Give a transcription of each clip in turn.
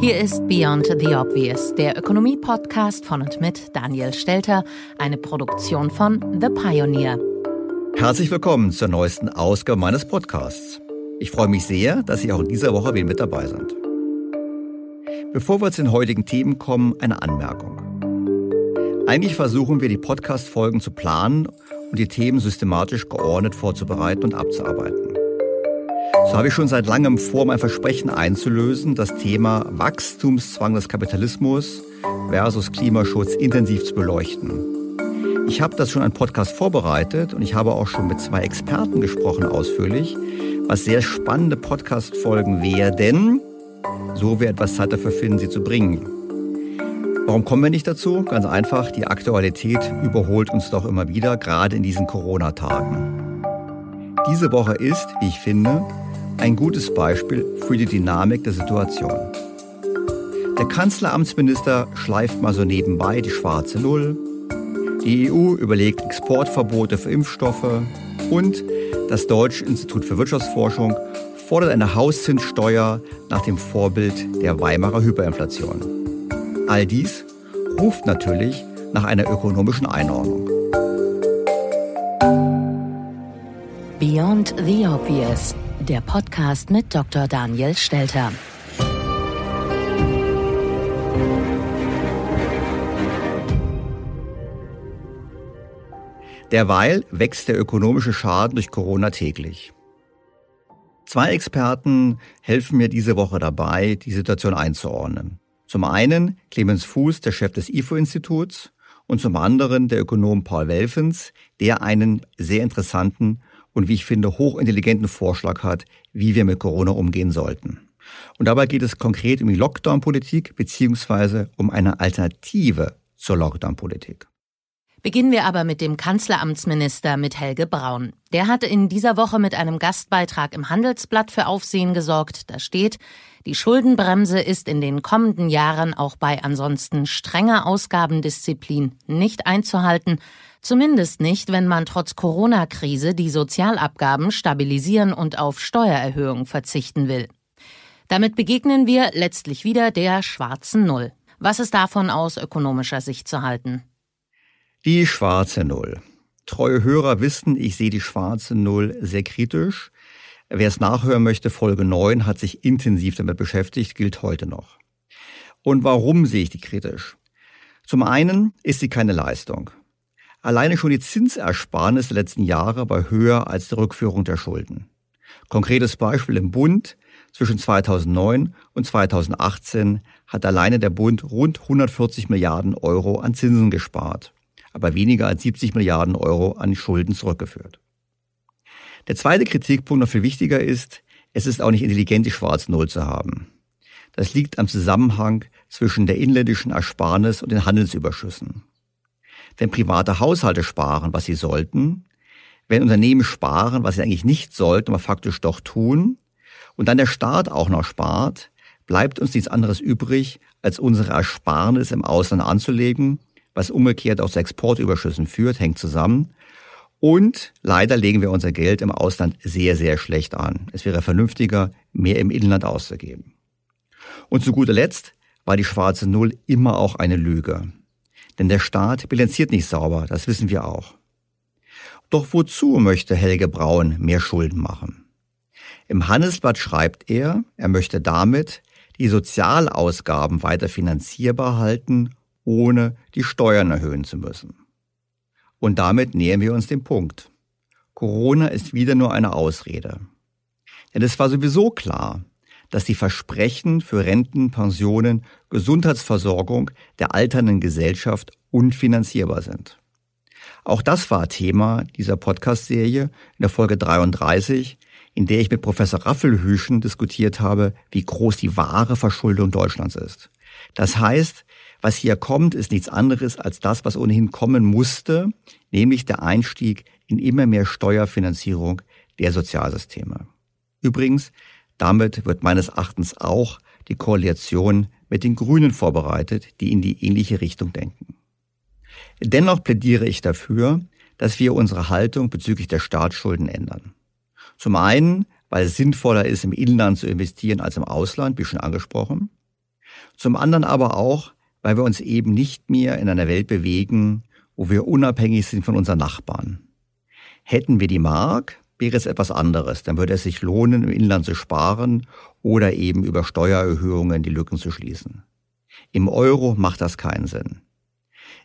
Hier ist Beyond the Obvious, der Ökonomie-Podcast von und mit Daniel Stelter, eine Produktion von The Pioneer. Herzlich willkommen zur neuesten Ausgabe meines Podcasts. Ich freue mich sehr, dass Sie auch in dieser Woche wieder mit dabei sind. Bevor wir zu den heutigen Themen kommen, eine Anmerkung. Eigentlich versuchen wir, die Podcast-Folgen zu planen und die Themen systematisch geordnet vorzubereiten und abzuarbeiten. So habe ich schon seit langem vor, mein Versprechen einzulösen, das Thema Wachstumszwang des Kapitalismus versus Klimaschutz intensiv zu beleuchten. Ich habe das schon einen Podcast vorbereitet und ich habe auch schon mit zwei Experten gesprochen ausführlich, was sehr spannende Podcast-Folgen werden, so wir etwas Zeit dafür finden, sie zu bringen. Warum kommen wir nicht dazu? Ganz einfach, die Aktualität überholt uns doch immer wieder, gerade in diesen Corona-Tagen. Diese Woche ist, wie ich finde, ein gutes Beispiel für die Dynamik der Situation. Der Kanzleramtsminister schleift mal so nebenbei die schwarze Null. Die EU überlegt Exportverbote für Impfstoffe und das Deutsche Institut für Wirtschaftsforschung fordert eine Hauszinssteuer nach dem Vorbild der Weimarer Hyperinflation. All dies ruft natürlich nach einer ökonomischen Einordnung. Beyond the Obvious der Podcast mit Dr. Daniel Stelter. Derweil wächst der ökonomische Schaden durch Corona täglich. Zwei Experten helfen mir diese Woche dabei, die Situation einzuordnen. Zum einen Clemens Fuß, der Chef des IFO-Instituts, und zum anderen der Ökonom Paul Welfens, der einen sehr interessanten und wie ich finde hochintelligenten Vorschlag hat, wie wir mit Corona umgehen sollten. Und dabei geht es konkret um die Lockdown-Politik beziehungsweise um eine Alternative zur Lockdown-Politik. Beginnen wir aber mit dem Kanzleramtsminister mit Helge Braun. Der hatte in dieser Woche mit einem Gastbeitrag im Handelsblatt für Aufsehen gesorgt. Da steht, die Schuldenbremse ist in den kommenden Jahren auch bei ansonsten strenger Ausgabendisziplin nicht einzuhalten. Zumindest nicht, wenn man trotz Corona-Krise die Sozialabgaben stabilisieren und auf Steuererhöhungen verzichten will. Damit begegnen wir letztlich wieder der schwarzen Null. Was ist davon aus ökonomischer Sicht zu halten? Die schwarze Null. Treue Hörer wissen, ich sehe die schwarze Null sehr kritisch. Wer es nachhören möchte, Folge 9 hat sich intensiv damit beschäftigt, gilt heute noch. Und warum sehe ich die kritisch? Zum einen ist sie keine Leistung. Alleine schon die Zinsersparnis der letzten Jahre war höher als die Rückführung der Schulden. Konkretes Beispiel im Bund. Zwischen 2009 und 2018 hat alleine der Bund rund 140 Milliarden Euro an Zinsen gespart, aber weniger als 70 Milliarden Euro an Schulden zurückgeführt. Der zweite Kritikpunkt noch viel wichtiger ist, es ist auch nicht intelligent, die Schwarz-Null zu haben. Das liegt am Zusammenhang zwischen der inländischen Ersparnis und den Handelsüberschüssen wenn private Haushalte sparen, was sie sollten, wenn Unternehmen sparen, was sie eigentlich nicht sollten, aber faktisch doch tun, und dann der Staat auch noch spart, bleibt uns nichts anderes übrig, als unsere Ersparnis im Ausland anzulegen, was umgekehrt auch zu Exportüberschüssen führt, hängt zusammen. Und leider legen wir unser Geld im Ausland sehr, sehr schlecht an. Es wäre vernünftiger, mehr im Inland auszugeben. Und zu guter Letzt war die schwarze Null immer auch eine Lüge. Denn der Staat bilanziert nicht sauber, das wissen wir auch. Doch wozu möchte Helge Braun mehr Schulden machen? Im Handelsblatt schreibt er, er möchte damit die Sozialausgaben weiter finanzierbar halten, ohne die Steuern erhöhen zu müssen. Und damit nähern wir uns dem Punkt. Corona ist wieder nur eine Ausrede. Denn es war sowieso klar, dass die Versprechen für Renten, Pensionen, Gesundheitsversorgung der alternden Gesellschaft unfinanzierbar sind. Auch das war Thema dieser Podcast-Serie in der Folge 33, in der ich mit Professor Raffelhüschen diskutiert habe, wie groß die wahre Verschuldung Deutschlands ist. Das heißt, was hier kommt, ist nichts anderes als das, was ohnehin kommen musste, nämlich der Einstieg in immer mehr Steuerfinanzierung der Sozialsysteme. Übrigens, damit wird meines Erachtens auch die Koalition mit den Grünen vorbereitet, die in die ähnliche Richtung denken. Dennoch plädiere ich dafür, dass wir unsere Haltung bezüglich der Staatsschulden ändern. Zum einen, weil es sinnvoller ist, im Inland zu investieren als im Ausland, wie schon angesprochen. Zum anderen aber auch, weil wir uns eben nicht mehr in einer Welt bewegen, wo wir unabhängig sind von unseren Nachbarn. Hätten wir die Mark, wäre es etwas anderes. Dann würde es sich lohnen, im Inland zu sparen oder eben über Steuererhöhungen die Lücken zu schließen. Im Euro macht das keinen Sinn.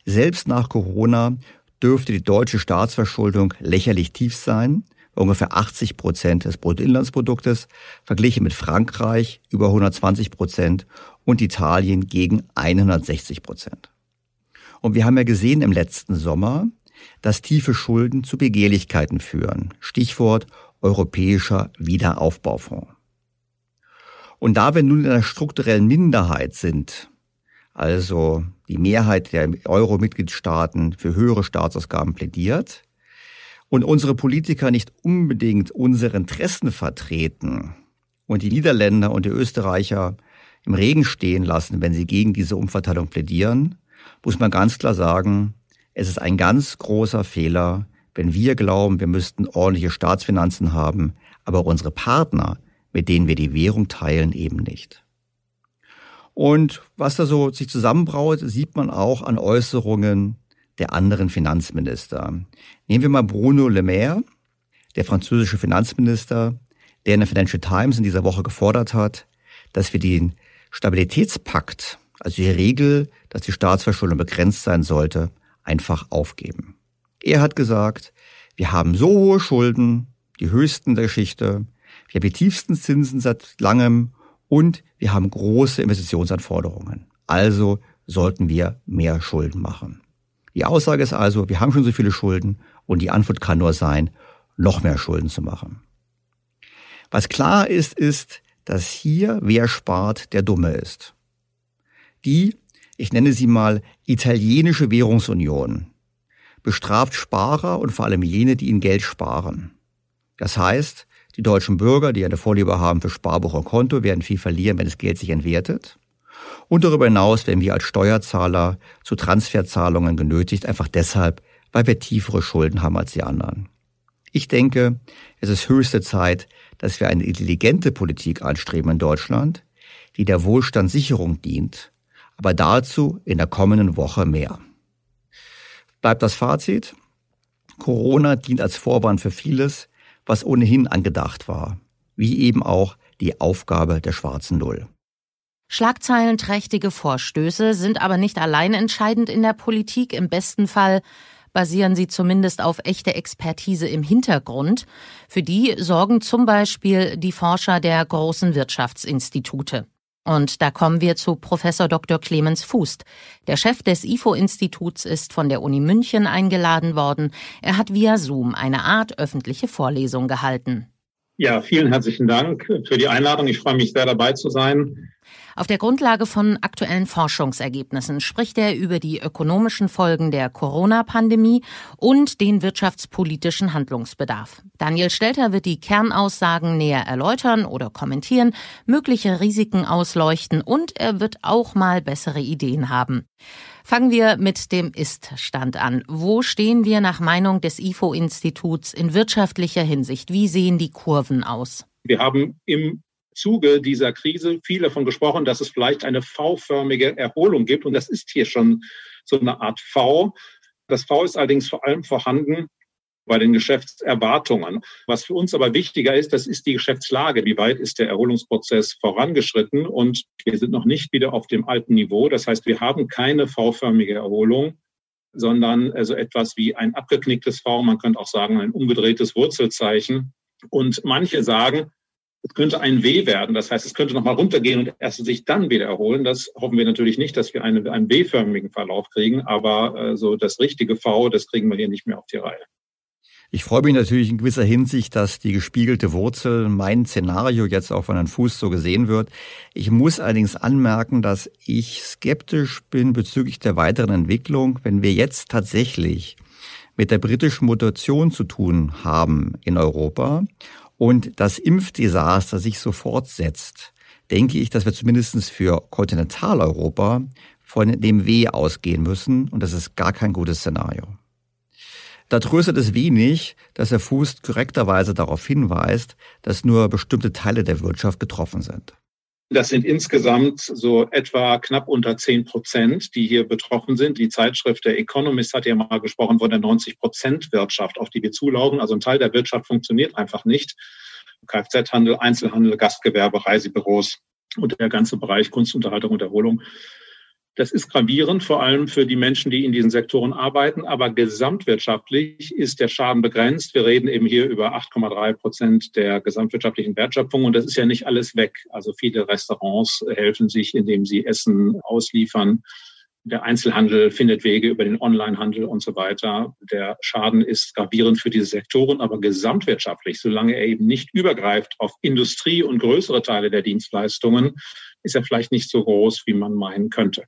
Selbst nach Corona dürfte die deutsche Staatsverschuldung lächerlich tief sein, ungefähr 80 Prozent des Bruttoinlandsproduktes, verglichen mit Frankreich über 120 Prozent und Italien gegen 160 Prozent. Und wir haben ja gesehen im letzten Sommer, dass tiefe Schulden zu Begehrlichkeiten führen. Stichwort Europäischer Wiederaufbaufonds. Und da wir nun in einer strukturellen Minderheit sind, also die Mehrheit der Euro-Mitgliedstaaten für höhere Staatsausgaben plädiert und unsere Politiker nicht unbedingt unsere Interessen vertreten und die Niederländer und die Österreicher im Regen stehen lassen, wenn sie gegen diese Umverteilung plädieren, muss man ganz klar sagen, es ist ein ganz großer Fehler, wenn wir glauben, wir müssten ordentliche Staatsfinanzen haben, aber unsere Partner, mit denen wir die Währung teilen, eben nicht. Und was da so sich zusammenbraut, sieht man auch an Äußerungen der anderen Finanzminister. Nehmen wir mal Bruno Le Maire, der französische Finanzminister, der in der Financial Times in dieser Woche gefordert hat, dass wir den Stabilitätspakt, also die Regel, dass die Staatsverschuldung begrenzt sein sollte, einfach aufgeben. Er hat gesagt, wir haben so hohe Schulden, die höchsten der Geschichte, wir haben die tiefsten Zinsen seit langem und wir haben große Investitionsanforderungen. Also sollten wir mehr Schulden machen. Die Aussage ist also, wir haben schon so viele Schulden und die Antwort kann nur sein, noch mehr Schulden zu machen. Was klar ist, ist, dass hier wer spart, der Dumme ist. Die ich nenne sie mal italienische Währungsunion, bestraft Sparer und vor allem jene, die ihnen Geld sparen. Das heißt, die deutschen Bürger, die eine Vorliebe haben für Sparbuch und Konto, werden viel verlieren, wenn das Geld sich entwertet. Und darüber hinaus werden wir als Steuerzahler zu Transferzahlungen genötigt, einfach deshalb, weil wir tiefere Schulden haben als die anderen. Ich denke, es ist höchste Zeit, dass wir eine intelligente Politik anstreben in Deutschland, die der Wohlstandssicherung dient aber dazu in der kommenden Woche mehr. Bleibt das Fazit? Corona dient als Vorwand für vieles, was ohnehin angedacht war, wie eben auch die Aufgabe der schwarzen Null. Schlagzeilenträchtige Vorstöße sind aber nicht allein entscheidend in der Politik. Im besten Fall basieren sie zumindest auf echte Expertise im Hintergrund. Für die sorgen zum Beispiel die Forscher der großen Wirtschaftsinstitute. Und da kommen wir zu Professor Dr. Clemens Fußt. Der Chef des IFO-Instituts ist von der Uni München eingeladen worden. Er hat via Zoom eine Art öffentliche Vorlesung gehalten. Ja, vielen herzlichen Dank für die Einladung. Ich freue mich sehr dabei zu sein. Auf der Grundlage von aktuellen Forschungsergebnissen spricht er über die ökonomischen Folgen der Corona-Pandemie und den wirtschaftspolitischen Handlungsbedarf. Daniel Stelter wird die Kernaussagen näher erläutern oder kommentieren, mögliche Risiken ausleuchten und er wird auch mal bessere Ideen haben. Fangen wir mit dem Ist-Stand an. Wo stehen wir nach Meinung des IFO-Instituts in wirtschaftlicher Hinsicht? Wie sehen die Kurven aus? Wir haben im Zuge dieser Krise viel davon gesprochen, dass es vielleicht eine V-förmige Erholung gibt. Und das ist hier schon so eine Art V. Das V ist allerdings vor allem vorhanden bei den Geschäftserwartungen. Was für uns aber wichtiger ist, das ist die Geschäftslage. Wie weit ist der Erholungsprozess vorangeschritten? Und wir sind noch nicht wieder auf dem alten Niveau. Das heißt, wir haben keine V-förmige Erholung, sondern also etwas wie ein abgeknicktes V. Man könnte auch sagen, ein umgedrehtes Wurzelzeichen. Und manche sagen, es könnte ein W werden. Das heißt, es könnte nochmal runtergehen und erst sich dann wieder erholen. Das hoffen wir natürlich nicht, dass wir eine, einen W-förmigen Verlauf kriegen. Aber äh, so das richtige V, das kriegen wir hier nicht mehr auf die Reihe. Ich freue mich natürlich in gewisser Hinsicht, dass die gespiegelte Wurzel mein Szenario jetzt auch von Herrn Fuß so gesehen wird. Ich muss allerdings anmerken, dass ich skeptisch bin bezüglich der weiteren Entwicklung. Wenn wir jetzt tatsächlich mit der britischen Mutation zu tun haben in Europa und das Impfdesaster sich so fortsetzt, denke ich, dass wir zumindest für Kontinentaleuropa von dem W ausgehen müssen und das ist gar kein gutes Szenario. Da tröstet es wenig, dass Herr Fuß korrekterweise darauf hinweist, dass nur bestimmte Teile der Wirtschaft betroffen sind. Das sind insgesamt so etwa knapp unter zehn Prozent, die hier betroffen sind. Die Zeitschrift der Economist hat ja mal gesprochen von der 90 Prozent Wirtschaft, auf die wir zulaufen. Also ein Teil der Wirtschaft funktioniert einfach nicht. Kfz-Handel, Einzelhandel, Gastgewerbe, Reisebüros und der ganze Bereich Kunst, Unterhaltung und Erholung das ist gravierend, vor allem für die Menschen, die in diesen Sektoren arbeiten. Aber gesamtwirtschaftlich ist der Schaden begrenzt. Wir reden eben hier über 8,3 Prozent der gesamtwirtschaftlichen Wertschöpfung. Und das ist ja nicht alles weg. Also viele Restaurants helfen sich, indem sie Essen ausliefern. Der Einzelhandel findet Wege über den Onlinehandel und so weiter. Der Schaden ist gravierend für diese Sektoren, aber gesamtwirtschaftlich, solange er eben nicht übergreift auf Industrie und größere Teile der Dienstleistungen, ist er vielleicht nicht so groß, wie man meinen könnte.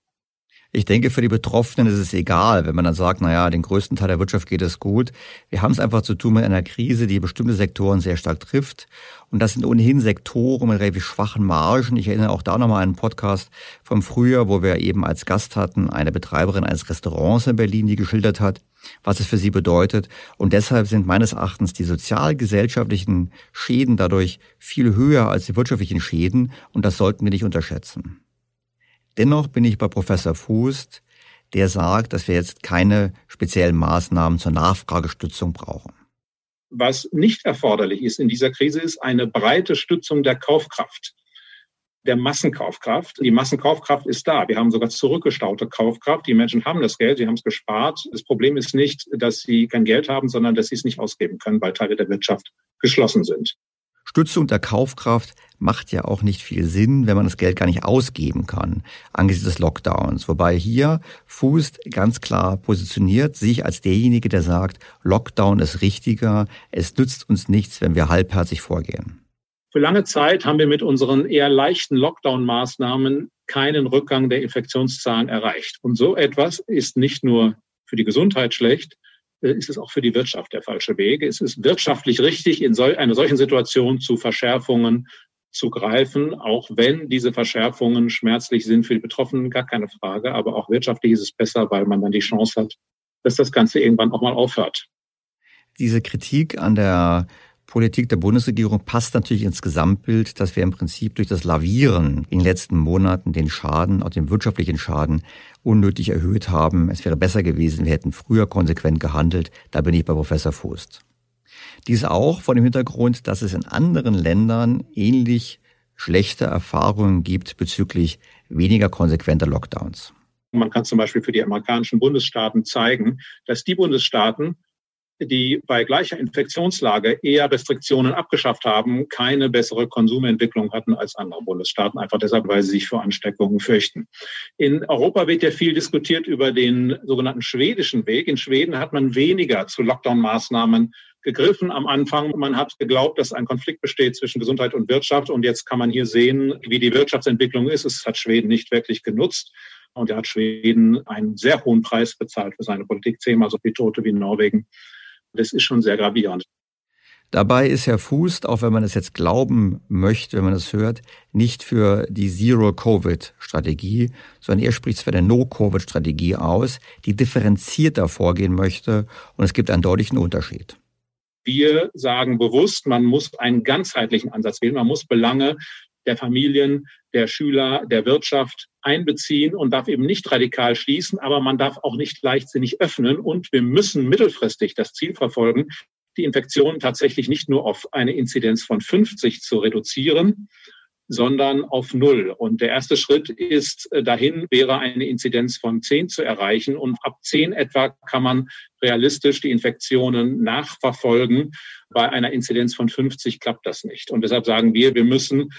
Ich denke, für die Betroffenen ist es egal, wenn man dann sagt, naja, den größten Teil der Wirtschaft geht es gut. Wir haben es einfach zu tun mit einer Krise, die bestimmte Sektoren sehr stark trifft. Und das sind ohnehin Sektoren mit relativ schwachen Margen. Ich erinnere auch da nochmal an einen Podcast vom Frühjahr, wo wir eben als Gast hatten eine Betreiberin eines Restaurants in Berlin, die geschildert hat, was es für sie bedeutet. Und deshalb sind meines Erachtens die sozialgesellschaftlichen Schäden dadurch viel höher als die wirtschaftlichen Schäden. Und das sollten wir nicht unterschätzen. Dennoch bin ich bei Professor Fußt, der sagt, dass wir jetzt keine speziellen Maßnahmen zur Nachfragestützung brauchen. Was nicht erforderlich ist in dieser Krise, ist eine breite Stützung der Kaufkraft, der Massenkaufkraft. Die Massenkaufkraft ist da. Wir haben sogar zurückgestaute Kaufkraft. Die Menschen haben das Geld, sie haben es gespart. Das Problem ist nicht, dass sie kein Geld haben, sondern dass sie es nicht ausgeben können, weil Teile der Wirtschaft geschlossen sind. Stützung der Kaufkraft macht ja auch nicht viel Sinn, wenn man das Geld gar nicht ausgeben kann angesichts des Lockdowns. Wobei hier Fußt ganz klar positioniert sich als derjenige, der sagt, Lockdown ist richtiger, es nützt uns nichts, wenn wir halbherzig vorgehen. Für lange Zeit haben wir mit unseren eher leichten Lockdown-Maßnahmen keinen Rückgang der Infektionszahlen erreicht. Und so etwas ist nicht nur für die Gesundheit schlecht, ist es auch für die Wirtschaft der falsche Weg. Es ist wirtschaftlich richtig, in einer solchen Situation zu Verschärfungen zu greifen, auch wenn diese Verschärfungen schmerzlich sind für die Betroffenen, gar keine Frage. Aber auch wirtschaftlich ist es besser, weil man dann die Chance hat, dass das Ganze irgendwann auch mal aufhört. Diese Kritik an der Politik der Bundesregierung passt natürlich ins Gesamtbild, dass wir im Prinzip durch das Lavieren in den letzten Monaten den Schaden, auch den wirtschaftlichen Schaden, unnötig erhöht haben. Es wäre besser gewesen, wir hätten früher konsequent gehandelt. Da bin ich bei Professor Fußt. Dies auch vor dem Hintergrund, dass es in anderen Ländern ähnlich schlechte Erfahrungen gibt bezüglich weniger konsequenter Lockdowns. Man kann zum Beispiel für die amerikanischen Bundesstaaten zeigen, dass die Bundesstaaten, die bei gleicher Infektionslage eher Restriktionen abgeschafft haben, keine bessere Konsumentwicklung hatten als andere Bundesstaaten, einfach deshalb, weil sie sich vor Ansteckungen fürchten. In Europa wird ja viel diskutiert über den sogenannten schwedischen Weg. In Schweden hat man weniger zu Lockdown-Maßnahmen gegriffen am Anfang. Man hat geglaubt, dass ein Konflikt besteht zwischen Gesundheit und Wirtschaft. Und jetzt kann man hier sehen, wie die Wirtschaftsentwicklung ist. Es hat Schweden nicht wirklich genutzt. Und er hat Schweden einen sehr hohen Preis bezahlt für seine Politik, zehnmal so viel Tote wie Norwegen. Das ist schon sehr gravierend. Dabei ist Herr Fuß, auch wenn man es jetzt glauben möchte, wenn man es hört, nicht für die Zero-Covid-Strategie, sondern er spricht für eine No-Covid-Strategie aus, die differenzierter vorgehen möchte. Und es gibt einen deutlichen Unterschied. Wir sagen bewusst, man muss einen ganzheitlichen Ansatz wählen. Man muss Belange der Familien, der Schüler, der Wirtschaft einbeziehen und darf eben nicht radikal schließen, aber man darf auch nicht leichtsinnig öffnen. Und wir müssen mittelfristig das Ziel verfolgen, die Infektion tatsächlich nicht nur auf eine Inzidenz von 50 zu reduzieren, sondern auf Null. Und der erste Schritt ist äh, dahin, wäre eine Inzidenz von 10 zu erreichen. Und ab 10 etwa kann man realistisch die Infektionen nachverfolgen. Bei einer Inzidenz von 50 klappt das nicht. Und deshalb sagen wir, wir müssen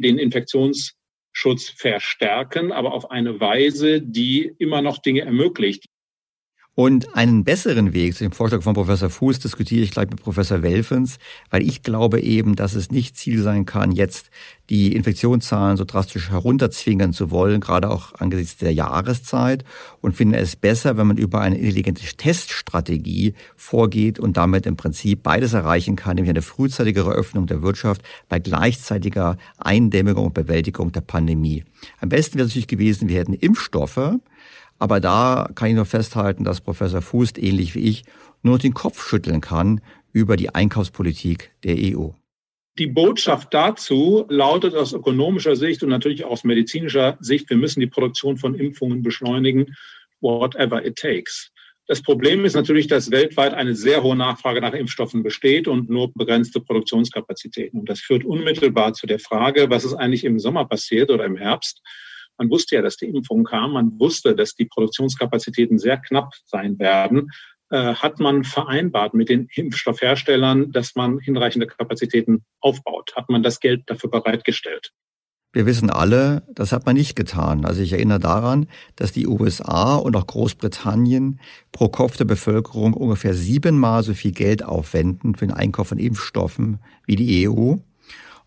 den Infektionsschutz verstärken, aber auf eine Weise, die immer noch Dinge ermöglicht. Und einen besseren Weg zu dem Vorschlag von Professor Fuß diskutiere ich gleich mit Professor Welfens, weil ich glaube eben, dass es nicht Ziel sein kann, jetzt die Infektionszahlen so drastisch herunterzwingen zu wollen, gerade auch angesichts der Jahreszeit und finde es besser, wenn man über eine intelligente Teststrategie vorgeht und damit im Prinzip beides erreichen kann, nämlich eine frühzeitigere Öffnung der Wirtschaft bei gleichzeitiger Eindämmung und Bewältigung der Pandemie. Am besten wäre es natürlich gewesen, wir hätten Impfstoffe, aber da kann ich nur festhalten, dass Professor Fußt ähnlich wie ich nur den Kopf schütteln kann über die Einkaufspolitik der EU. Die Botschaft dazu lautet aus ökonomischer Sicht und natürlich aus medizinischer Sicht, wir müssen die Produktion von Impfungen beschleunigen, whatever it takes. Das Problem ist natürlich, dass weltweit eine sehr hohe Nachfrage nach Impfstoffen besteht und nur begrenzte Produktionskapazitäten. Und das führt unmittelbar zu der Frage, was ist eigentlich im Sommer passiert oder im Herbst? Man wusste ja, dass die Impfung kam. Man wusste, dass die Produktionskapazitäten sehr knapp sein werden. Äh, hat man vereinbart mit den Impfstoffherstellern, dass man hinreichende Kapazitäten aufbaut? Hat man das Geld dafür bereitgestellt? Wir wissen alle, das hat man nicht getan. Also ich erinnere daran, dass die USA und auch Großbritannien pro Kopf der Bevölkerung ungefähr siebenmal so viel Geld aufwenden für den Einkauf von Impfstoffen wie die EU.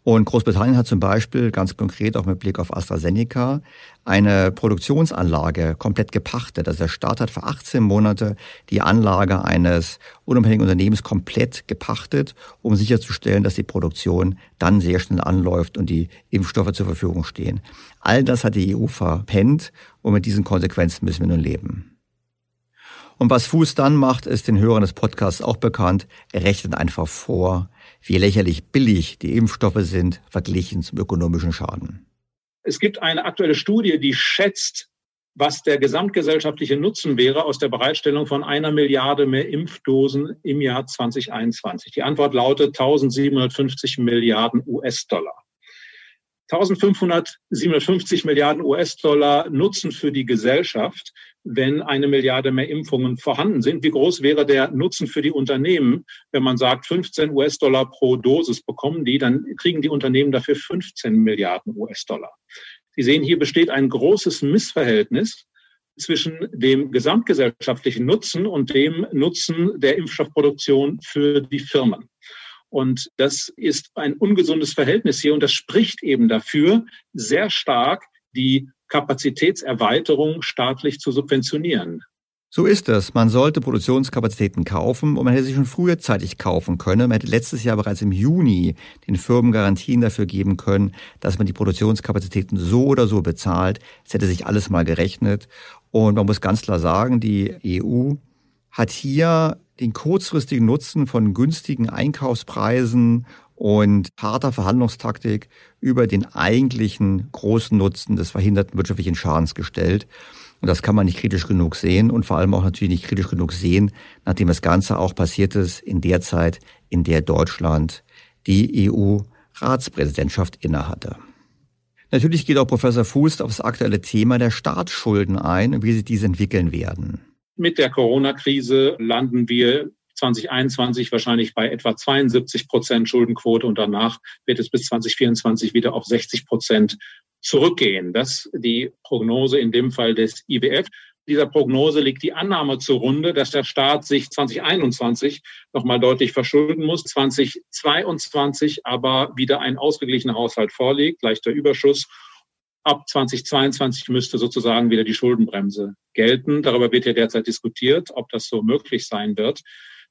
Und Großbritannien hat zum Beispiel ganz konkret auch mit Blick auf AstraZeneca eine Produktionsanlage komplett gepachtet. Also der Staat hat für 18 Monate die Anlage eines unabhängigen Unternehmens komplett gepachtet, um sicherzustellen, dass die Produktion dann sehr schnell anläuft und die Impfstoffe zur Verfügung stehen. All das hat die EU verpennt und mit diesen Konsequenzen müssen wir nun leben. Und was Fuß dann macht, ist den Hörern des Podcasts auch bekannt. Er rechnet einfach vor, wie lächerlich billig die Impfstoffe sind verglichen zum ökonomischen Schaden. Es gibt eine aktuelle Studie, die schätzt, was der gesamtgesellschaftliche Nutzen wäre aus der Bereitstellung von einer Milliarde mehr Impfdosen im Jahr 2021. Die Antwort lautet 1750 Milliarden US-Dollar. 1550 Milliarden US-Dollar Nutzen für die Gesellschaft, wenn eine Milliarde mehr Impfungen vorhanden sind. Wie groß wäre der Nutzen für die Unternehmen, wenn man sagt, 15 US-Dollar pro Dosis bekommen die, dann kriegen die Unternehmen dafür 15 Milliarden US-Dollar. Sie sehen, hier besteht ein großes Missverhältnis zwischen dem gesamtgesellschaftlichen Nutzen und dem Nutzen der Impfstoffproduktion für die Firmen. Und das ist ein ungesundes Verhältnis hier und das spricht eben dafür, sehr stark die Kapazitätserweiterung staatlich zu subventionieren. So ist es. Man sollte Produktionskapazitäten kaufen und man hätte sie schon frühzeitig kaufen können. Man hätte letztes Jahr bereits im Juni den Firmen Garantien dafür geben können, dass man die Produktionskapazitäten so oder so bezahlt. Es hätte sich alles mal gerechnet. Und man muss ganz klar sagen, die EU hat hier den kurzfristigen Nutzen von günstigen Einkaufspreisen und harter Verhandlungstaktik über den eigentlichen großen Nutzen des verhinderten wirtschaftlichen Schadens gestellt. Und das kann man nicht kritisch genug sehen und vor allem auch natürlich nicht kritisch genug sehen, nachdem das Ganze auch passiert ist in der Zeit, in der Deutschland die EU-Ratspräsidentschaft innehatte. Natürlich geht auch Professor Fuß auf das aktuelle Thema der Staatsschulden ein und wie sich diese entwickeln werden. Mit der Corona-Krise landen wir 2021 wahrscheinlich bei etwa 72 Prozent Schuldenquote und danach wird es bis 2024 wieder auf 60 Prozent zurückgehen. Das ist die Prognose in dem Fall des IWF. Dieser Prognose liegt die Annahme zugrunde, dass der Staat sich 2021 nochmal deutlich verschulden muss, 2022 aber wieder ein ausgeglichener Haushalt vorliegt, leichter Überschuss Ab 2022 müsste sozusagen wieder die Schuldenbremse gelten. Darüber wird ja derzeit diskutiert, ob das so möglich sein wird.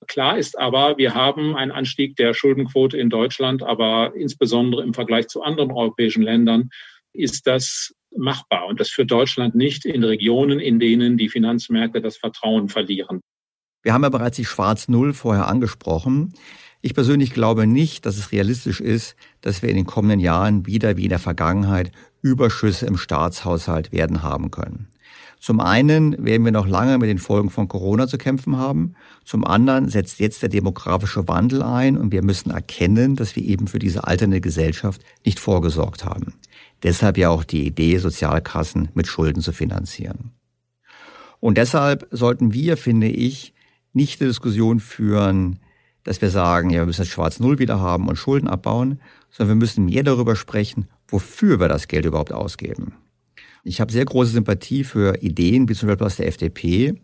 Klar ist aber, wir haben einen Anstieg der Schuldenquote in Deutschland, aber insbesondere im Vergleich zu anderen europäischen Ländern ist das machbar. Und das führt Deutschland nicht in Regionen, in denen die Finanzmärkte das Vertrauen verlieren. Wir haben ja bereits die Schwarz-Null vorher angesprochen. Ich persönlich glaube nicht, dass es realistisch ist, dass wir in den kommenden Jahren wieder wie in der Vergangenheit Überschüsse im Staatshaushalt werden haben können. Zum einen werden wir noch lange mit den Folgen von Corona zu kämpfen haben. Zum anderen setzt jetzt der demografische Wandel ein und wir müssen erkennen, dass wir eben für diese alternde Gesellschaft nicht vorgesorgt haben. Deshalb ja auch die Idee, Sozialkassen mit Schulden zu finanzieren. Und deshalb sollten wir, finde ich, nicht eine Diskussion führen, dass wir sagen, ja, wir müssen jetzt Schwarz Null wieder haben und Schulden abbauen, sondern wir müssen mehr darüber sprechen, wofür wir das Geld überhaupt ausgeben. Ich habe sehr große Sympathie für Ideen, wie zum Beispiel aus der FDP,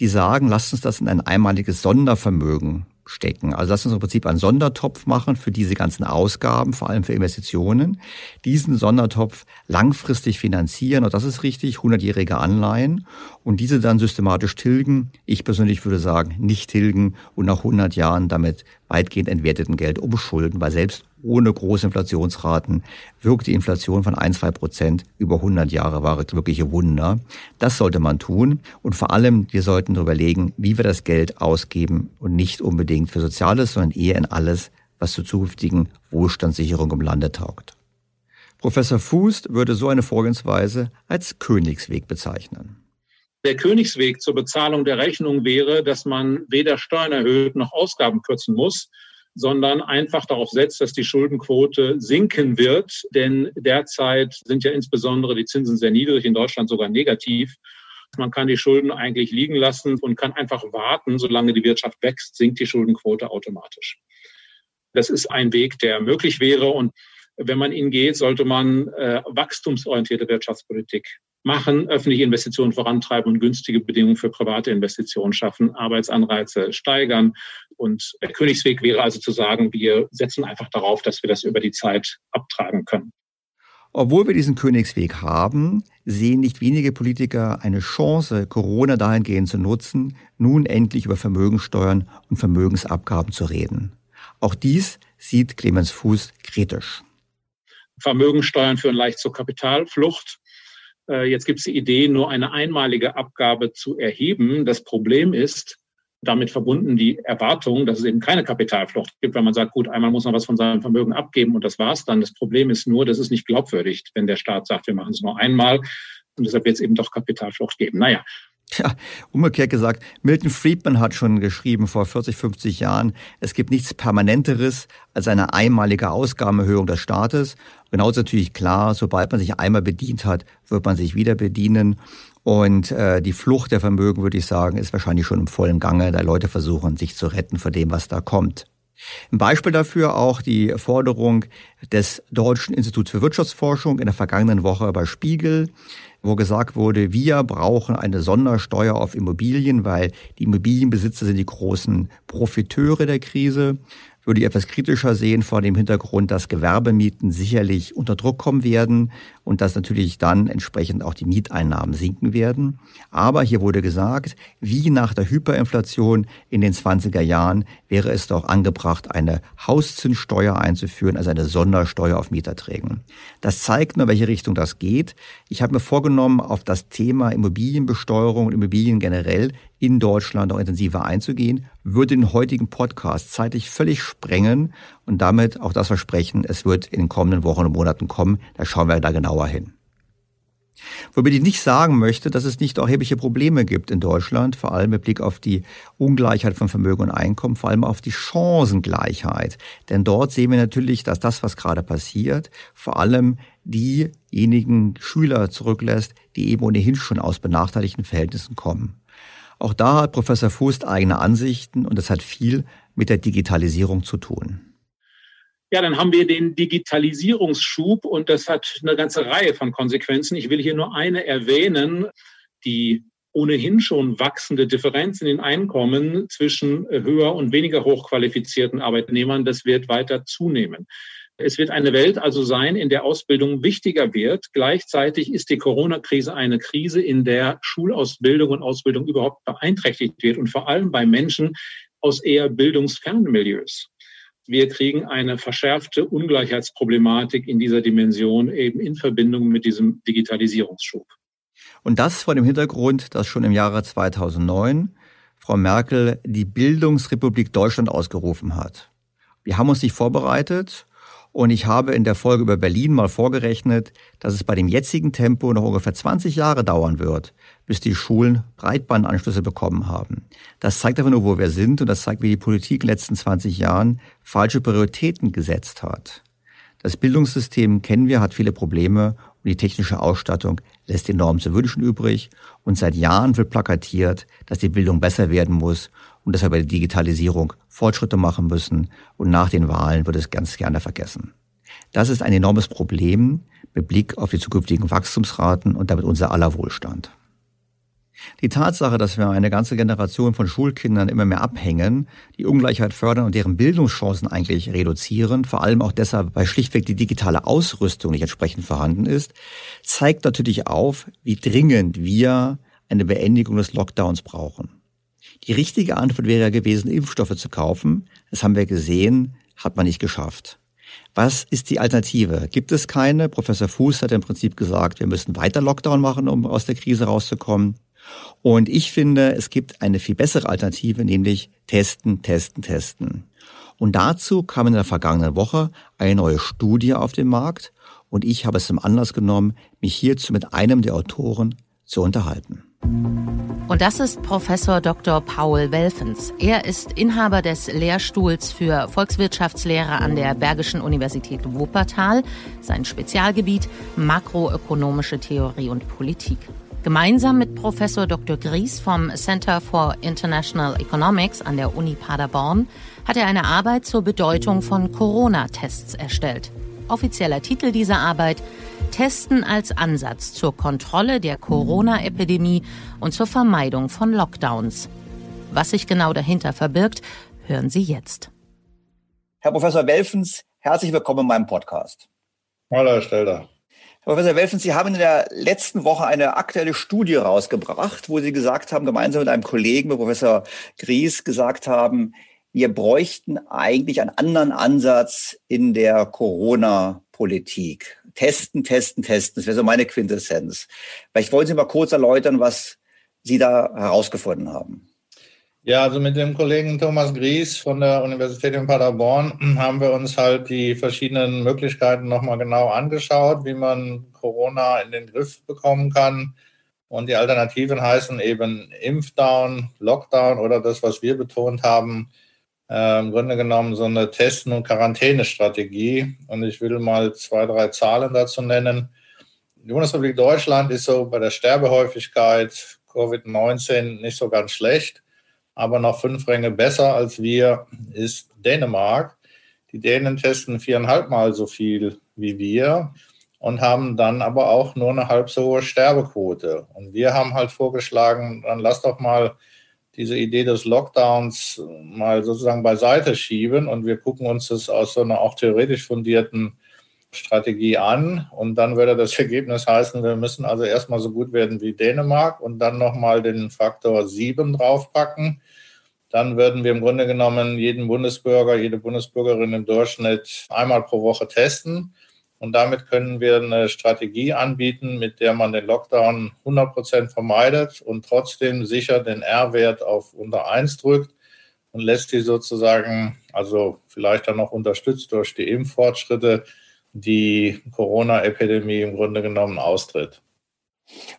die sagen, lasst uns das in ein einmaliges Sondervermögen stecken. Also lasst uns im Prinzip einen Sondertopf machen für diese ganzen Ausgaben, vor allem für Investitionen. Diesen Sondertopf langfristig finanzieren, und das ist richtig, 100-jährige Anleihen und diese dann systematisch tilgen. Ich persönlich würde sagen, nicht tilgen und nach 100 Jahren damit weitgehend entwerteten Geld umschulden, weil selbst ohne große Inflationsraten wirkt die Inflation von ein, zwei Prozent über 100 Jahre war wirkliche Wunder. Das sollte man tun. Und vor allem, wir sollten darüber legen, wie wir das Geld ausgeben und nicht unbedingt für Soziales, sondern eher in alles, was zur zukünftigen Wohlstandssicherung im Lande taugt. Professor Fuß würde so eine Vorgehensweise als Königsweg bezeichnen. Der Königsweg zur Bezahlung der Rechnung wäre, dass man weder Steuern erhöht noch Ausgaben kürzen muss, sondern einfach darauf setzt, dass die Schuldenquote sinken wird. Denn derzeit sind ja insbesondere die Zinsen sehr niedrig, in Deutschland sogar negativ. Man kann die Schulden eigentlich liegen lassen und kann einfach warten, solange die Wirtschaft wächst, sinkt die Schuldenquote automatisch. Das ist ein Weg, der möglich wäre. Und wenn man ihn geht, sollte man äh, wachstumsorientierte Wirtschaftspolitik machen, öffentliche Investitionen vorantreiben und günstige Bedingungen für private Investitionen schaffen, Arbeitsanreize steigern. Und der Königsweg wäre also zu sagen, wir setzen einfach darauf, dass wir das über die Zeit abtragen können. Obwohl wir diesen Königsweg haben, sehen nicht wenige Politiker eine Chance, Corona dahingehend zu nutzen, nun endlich über Vermögensteuern und Vermögensabgaben zu reden. Auch dies sieht Clemens Fuß kritisch. Vermögensteuern führen leicht zur Kapitalflucht. Äh, jetzt gibt es die Idee, nur eine einmalige Abgabe zu erheben. Das Problem ist, damit verbunden die Erwartung, dass es eben keine Kapitalflucht gibt, weil man sagt, gut, einmal muss man was von seinem Vermögen abgeben und das war's dann. Das Problem ist nur, das ist nicht glaubwürdig, wenn der Staat sagt, wir machen es nur einmal und deshalb wird es eben doch Kapitalflucht geben. Naja, ja, umgekehrt gesagt, Milton Friedman hat schon geschrieben vor 40, 50 Jahren, es gibt nichts Permanenteres als eine einmalige Ausgabenerhöhung des Staates. Genau ist natürlich klar, sobald man sich einmal bedient hat, wird man sich wieder bedienen. Und äh, die Flucht der Vermögen, würde ich sagen, ist wahrscheinlich schon im vollen Gange, da Leute versuchen, sich zu retten vor dem, was da kommt. Ein Beispiel dafür auch die Forderung des Deutschen Instituts für Wirtschaftsforschung in der vergangenen Woche bei Spiegel wo gesagt wurde, wir brauchen eine Sondersteuer auf Immobilien, weil die Immobilienbesitzer sind die großen Profiteure der Krise würde ich etwas kritischer sehen vor dem Hintergrund, dass Gewerbemieten sicherlich unter Druck kommen werden und dass natürlich dann entsprechend auch die Mieteinnahmen sinken werden. Aber hier wurde gesagt, wie nach der Hyperinflation in den 20er Jahren wäre es doch angebracht, eine Hauszinssteuer einzuführen, also eine Sondersteuer auf Mieterträgen. Das zeigt nur, welche Richtung das geht. Ich habe mir vorgenommen, auf das Thema Immobilienbesteuerung und Immobilien generell in Deutschland noch intensiver einzugehen, würde den heutigen Podcast zeitlich völlig sprengen und damit auch das Versprechen, es wird in den kommenden Wochen und Monaten kommen. Da schauen wir da genauer hin. Womit ich nicht sagen möchte, dass es nicht erhebliche Probleme gibt in Deutschland, vor allem mit Blick auf die Ungleichheit von Vermögen und Einkommen, vor allem auf die Chancengleichheit. Denn dort sehen wir natürlich, dass das, was gerade passiert, vor allem diejenigen Schüler zurücklässt, die eben ohnehin schon aus benachteiligten Verhältnissen kommen. Auch da hat Professor Fußt eigene Ansichten und das hat viel mit der Digitalisierung zu tun. Ja, dann haben wir den Digitalisierungsschub und das hat eine ganze Reihe von Konsequenzen. Ich will hier nur eine erwähnen, die ohnehin schon wachsende Differenz in den Einkommen zwischen höher und weniger hochqualifizierten Arbeitnehmern, das wird weiter zunehmen. Es wird eine Welt also sein, in der Ausbildung wichtiger wird. Gleichzeitig ist die Corona-Krise eine Krise, in der Schulausbildung und Ausbildung überhaupt beeinträchtigt wird und vor allem bei Menschen aus eher bildungsfernen Milieus. Wir kriegen eine verschärfte Ungleichheitsproblematik in dieser Dimension eben in Verbindung mit diesem Digitalisierungsschub. Und das vor dem Hintergrund, dass schon im Jahre 2009 Frau Merkel die Bildungsrepublik Deutschland ausgerufen hat. Wir haben uns nicht vorbereitet und ich habe in der Folge über Berlin mal vorgerechnet, dass es bei dem jetzigen Tempo noch ungefähr 20 Jahre dauern wird, bis die Schulen Breitbandanschlüsse bekommen haben. Das zeigt aber nur, wo wir sind und das zeigt, wie die Politik in den letzten 20 Jahren falsche Prioritäten gesetzt hat. Das Bildungssystem kennen wir, hat viele Probleme und die technische Ausstattung lässt enorm zu wünschen übrig. Und seit Jahren wird plakatiert, dass die Bildung besser werden muss und dass wir bei der Digitalisierung Fortschritte machen müssen und nach den Wahlen wird es ganz gerne vergessen. Das ist ein enormes Problem mit Blick auf die zukünftigen Wachstumsraten und damit unser aller Wohlstand. Die Tatsache, dass wir eine ganze Generation von Schulkindern immer mehr abhängen, die Ungleichheit fördern und deren Bildungschancen eigentlich reduzieren, vor allem auch deshalb, weil schlichtweg die digitale Ausrüstung nicht entsprechend vorhanden ist, zeigt natürlich auf, wie dringend wir eine Beendigung des Lockdowns brauchen. Die richtige Antwort wäre gewesen, Impfstoffe zu kaufen. Das haben wir gesehen, hat man nicht geschafft. Was ist die Alternative? Gibt es keine? Professor Fuß hat im Prinzip gesagt, wir müssen weiter Lockdown machen, um aus der Krise rauszukommen. Und ich finde, es gibt eine viel bessere Alternative, nämlich testen, testen, testen. Und dazu kam in der vergangenen Woche eine neue Studie auf den Markt und ich habe es zum Anlass genommen, mich hierzu mit einem der Autoren zu unterhalten. Und das ist Professor Dr. Paul Welfens. Er ist Inhaber des Lehrstuhls für Volkswirtschaftslehre an der Bergischen Universität Wuppertal. Sein Spezialgebiet makroökonomische Theorie und Politik. Gemeinsam mit Professor Dr. Gries vom Center for International Economics an der Uni Paderborn hat er eine Arbeit zur Bedeutung von Corona-Tests erstellt. Offizieller Titel dieser Arbeit Testen als Ansatz zur Kontrolle der Corona-Epidemie und zur Vermeidung von Lockdowns. Was sich genau dahinter verbirgt, hören Sie jetzt. Herr Professor Welfens, herzlich willkommen in meinem Podcast. Hallo, Herr Stelter. Herr Professor Welfens, Sie haben in der letzten Woche eine aktuelle Studie rausgebracht, wo Sie gesagt haben, gemeinsam mit einem Kollegen, mit Professor Gries, gesagt haben, wir bräuchten eigentlich einen anderen Ansatz in der Corona-Politik. Testen, testen, testen. Das wäre so meine Quintessenz. Vielleicht wollen Sie mal kurz erläutern, was Sie da herausgefunden haben. Ja, also mit dem Kollegen Thomas Gries von der Universität in Paderborn haben wir uns halt die verschiedenen Möglichkeiten nochmal genau angeschaut, wie man Corona in den Griff bekommen kann. Und die Alternativen heißen eben Impfdown, Lockdown oder das, was wir betont haben, äh, im Grunde genommen so eine Testen- und Quarantänestrategie. Und ich will mal zwei, drei Zahlen dazu nennen. Die Bundesrepublik Deutschland ist so bei der Sterbehäufigkeit Covid-19 nicht so ganz schlecht, aber noch fünf Ränge besser als wir ist Dänemark. Die Dänen testen viereinhalb Mal so viel wie wir und haben dann aber auch nur eine halb so hohe Sterbequote. Und wir haben halt vorgeschlagen, dann lass doch mal diese Idee des Lockdowns mal sozusagen beiseite schieben und wir gucken uns das aus so einer auch theoretisch fundierten Strategie an und dann würde das Ergebnis heißen, wir müssen also erstmal so gut werden wie Dänemark und dann nochmal den Faktor 7 draufpacken. Dann würden wir im Grunde genommen jeden Bundesbürger, jede Bundesbürgerin im Durchschnitt einmal pro Woche testen. Und damit können wir eine Strategie anbieten, mit der man den Lockdown 100 Prozent vermeidet und trotzdem sicher den R-Wert auf unter 1 drückt und lässt die sozusagen, also vielleicht dann noch unterstützt durch die Impffortschritte, die Corona-Epidemie im Grunde genommen austritt.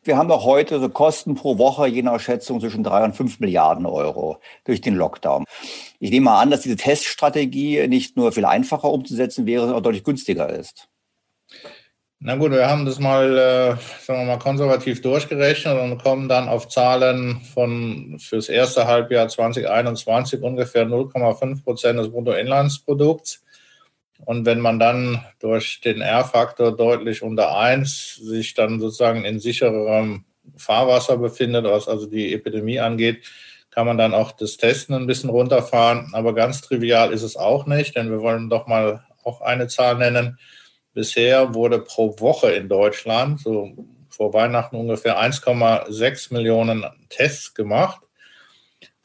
Wir haben auch heute so Kosten pro Woche, je nach Schätzung, zwischen drei und fünf Milliarden Euro durch den Lockdown. Ich nehme mal an, dass diese Teststrategie nicht nur viel einfacher umzusetzen wäre, sondern auch deutlich günstiger ist. Na gut, wir haben das mal, äh, sagen wir mal, konservativ durchgerechnet und kommen dann auf Zahlen von fürs erste Halbjahr 2021 ungefähr 0,5 Prozent des Bruttoinlandsprodukts. Und wenn man dann durch den R-Faktor deutlich unter 1 sich dann sozusagen in sichererem Fahrwasser befindet, was also die Epidemie angeht, kann man dann auch das Testen ein bisschen runterfahren. Aber ganz trivial ist es auch nicht, denn wir wollen doch mal auch eine Zahl nennen. Bisher wurde pro Woche in Deutschland, so vor Weihnachten ungefähr 1,6 Millionen Tests gemacht.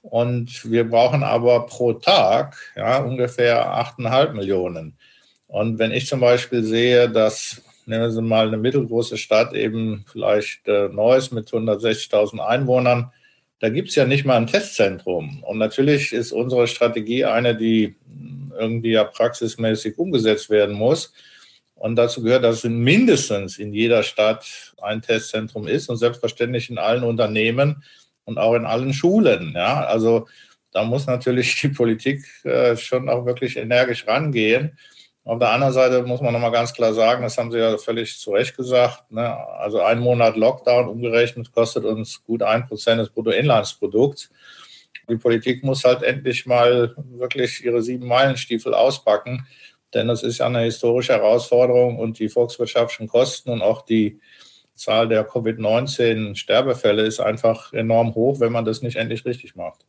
Und wir brauchen aber pro Tag ja, ungefähr 8,5 Millionen. Und wenn ich zum Beispiel sehe, dass, nehmen Sie mal eine mittelgroße Stadt, eben vielleicht äh, Neuss mit 160.000 Einwohnern, da gibt es ja nicht mal ein Testzentrum. Und natürlich ist unsere Strategie eine, die irgendwie ja praxismäßig umgesetzt werden muss. Und dazu gehört, dass mindestens in jeder Stadt ein Testzentrum ist und selbstverständlich in allen Unternehmen und auch in allen Schulen. Ja, also da muss natürlich die Politik äh, schon auch wirklich energisch rangehen. Auf der anderen Seite muss man nochmal ganz klar sagen, das haben Sie ja völlig zu Recht gesagt, ne? also ein Monat Lockdown umgerechnet kostet uns gut ein Prozent des Bruttoinlandsprodukts. Die Politik muss halt endlich mal wirklich ihre sieben Meilenstiefel auspacken denn es ist ja eine historische Herausforderung und die volkswirtschaftlichen Kosten und auch die Zahl der Covid-19-Sterbefälle ist einfach enorm hoch, wenn man das nicht endlich richtig macht.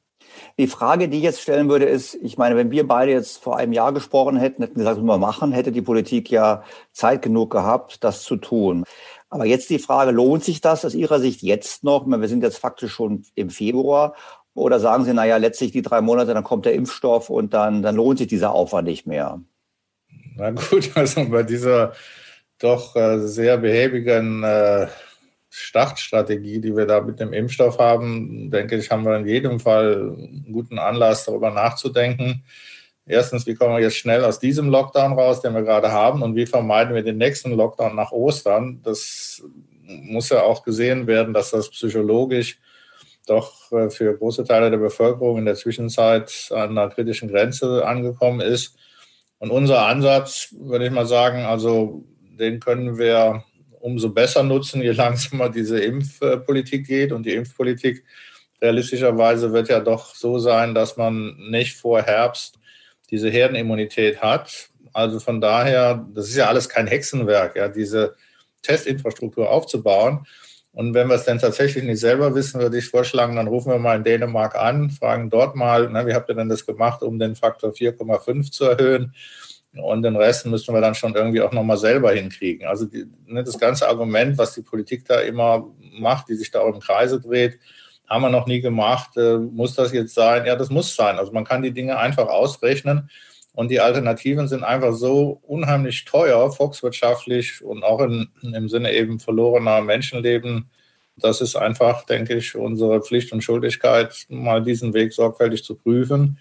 Die Frage, die ich jetzt stellen würde, ist, ich meine, wenn wir beide jetzt vor einem Jahr gesprochen hätten, hätten gesagt, was wir machen, hätte die Politik ja Zeit genug gehabt, das zu tun. Aber jetzt die Frage, lohnt sich das aus Ihrer Sicht jetzt noch? Meine, wir sind jetzt faktisch schon im Februar. Oder sagen Sie, naja, letztlich die drei Monate, dann kommt der Impfstoff und dann, dann lohnt sich dieser Aufwand nicht mehr? Na gut, also bei dieser doch äh, sehr behäbigen äh, Startstrategie, die wir da mit dem Impfstoff haben, denke ich, haben wir in jedem Fall einen guten Anlass, darüber nachzudenken. Erstens, wie kommen wir jetzt schnell aus diesem Lockdown raus, den wir gerade haben, und wie vermeiden wir den nächsten Lockdown nach Ostern? Das muss ja auch gesehen werden, dass das psychologisch doch äh, für große Teile der Bevölkerung in der Zwischenzeit an einer kritischen Grenze angekommen ist. Und unser Ansatz, würde ich mal sagen, also den können wir umso besser nutzen, je langsamer diese Impfpolitik geht. Und die Impfpolitik realistischerweise wird ja doch so sein, dass man nicht vor Herbst diese Herdenimmunität hat. Also von daher, das ist ja alles kein Hexenwerk, ja, diese Testinfrastruktur aufzubauen. Und wenn wir es denn tatsächlich nicht selber wissen, würde ich vorschlagen, dann rufen wir mal in Dänemark an, fragen dort mal, na, wie habt ihr denn das gemacht, um den Faktor 4,5 zu erhöhen? Und den Rest müssen wir dann schon irgendwie auch nochmal selber hinkriegen. Also die, ne, das ganze Argument, was die Politik da immer macht, die sich da auch im Kreise dreht, haben wir noch nie gemacht. Äh, muss das jetzt sein? Ja, das muss sein. Also man kann die Dinge einfach ausrechnen. Und die Alternativen sind einfach so unheimlich teuer, volkswirtschaftlich und auch in, im Sinne eben verlorener Menschenleben. Das ist einfach, denke ich, unsere Pflicht und Schuldigkeit, mal diesen Weg sorgfältig zu prüfen.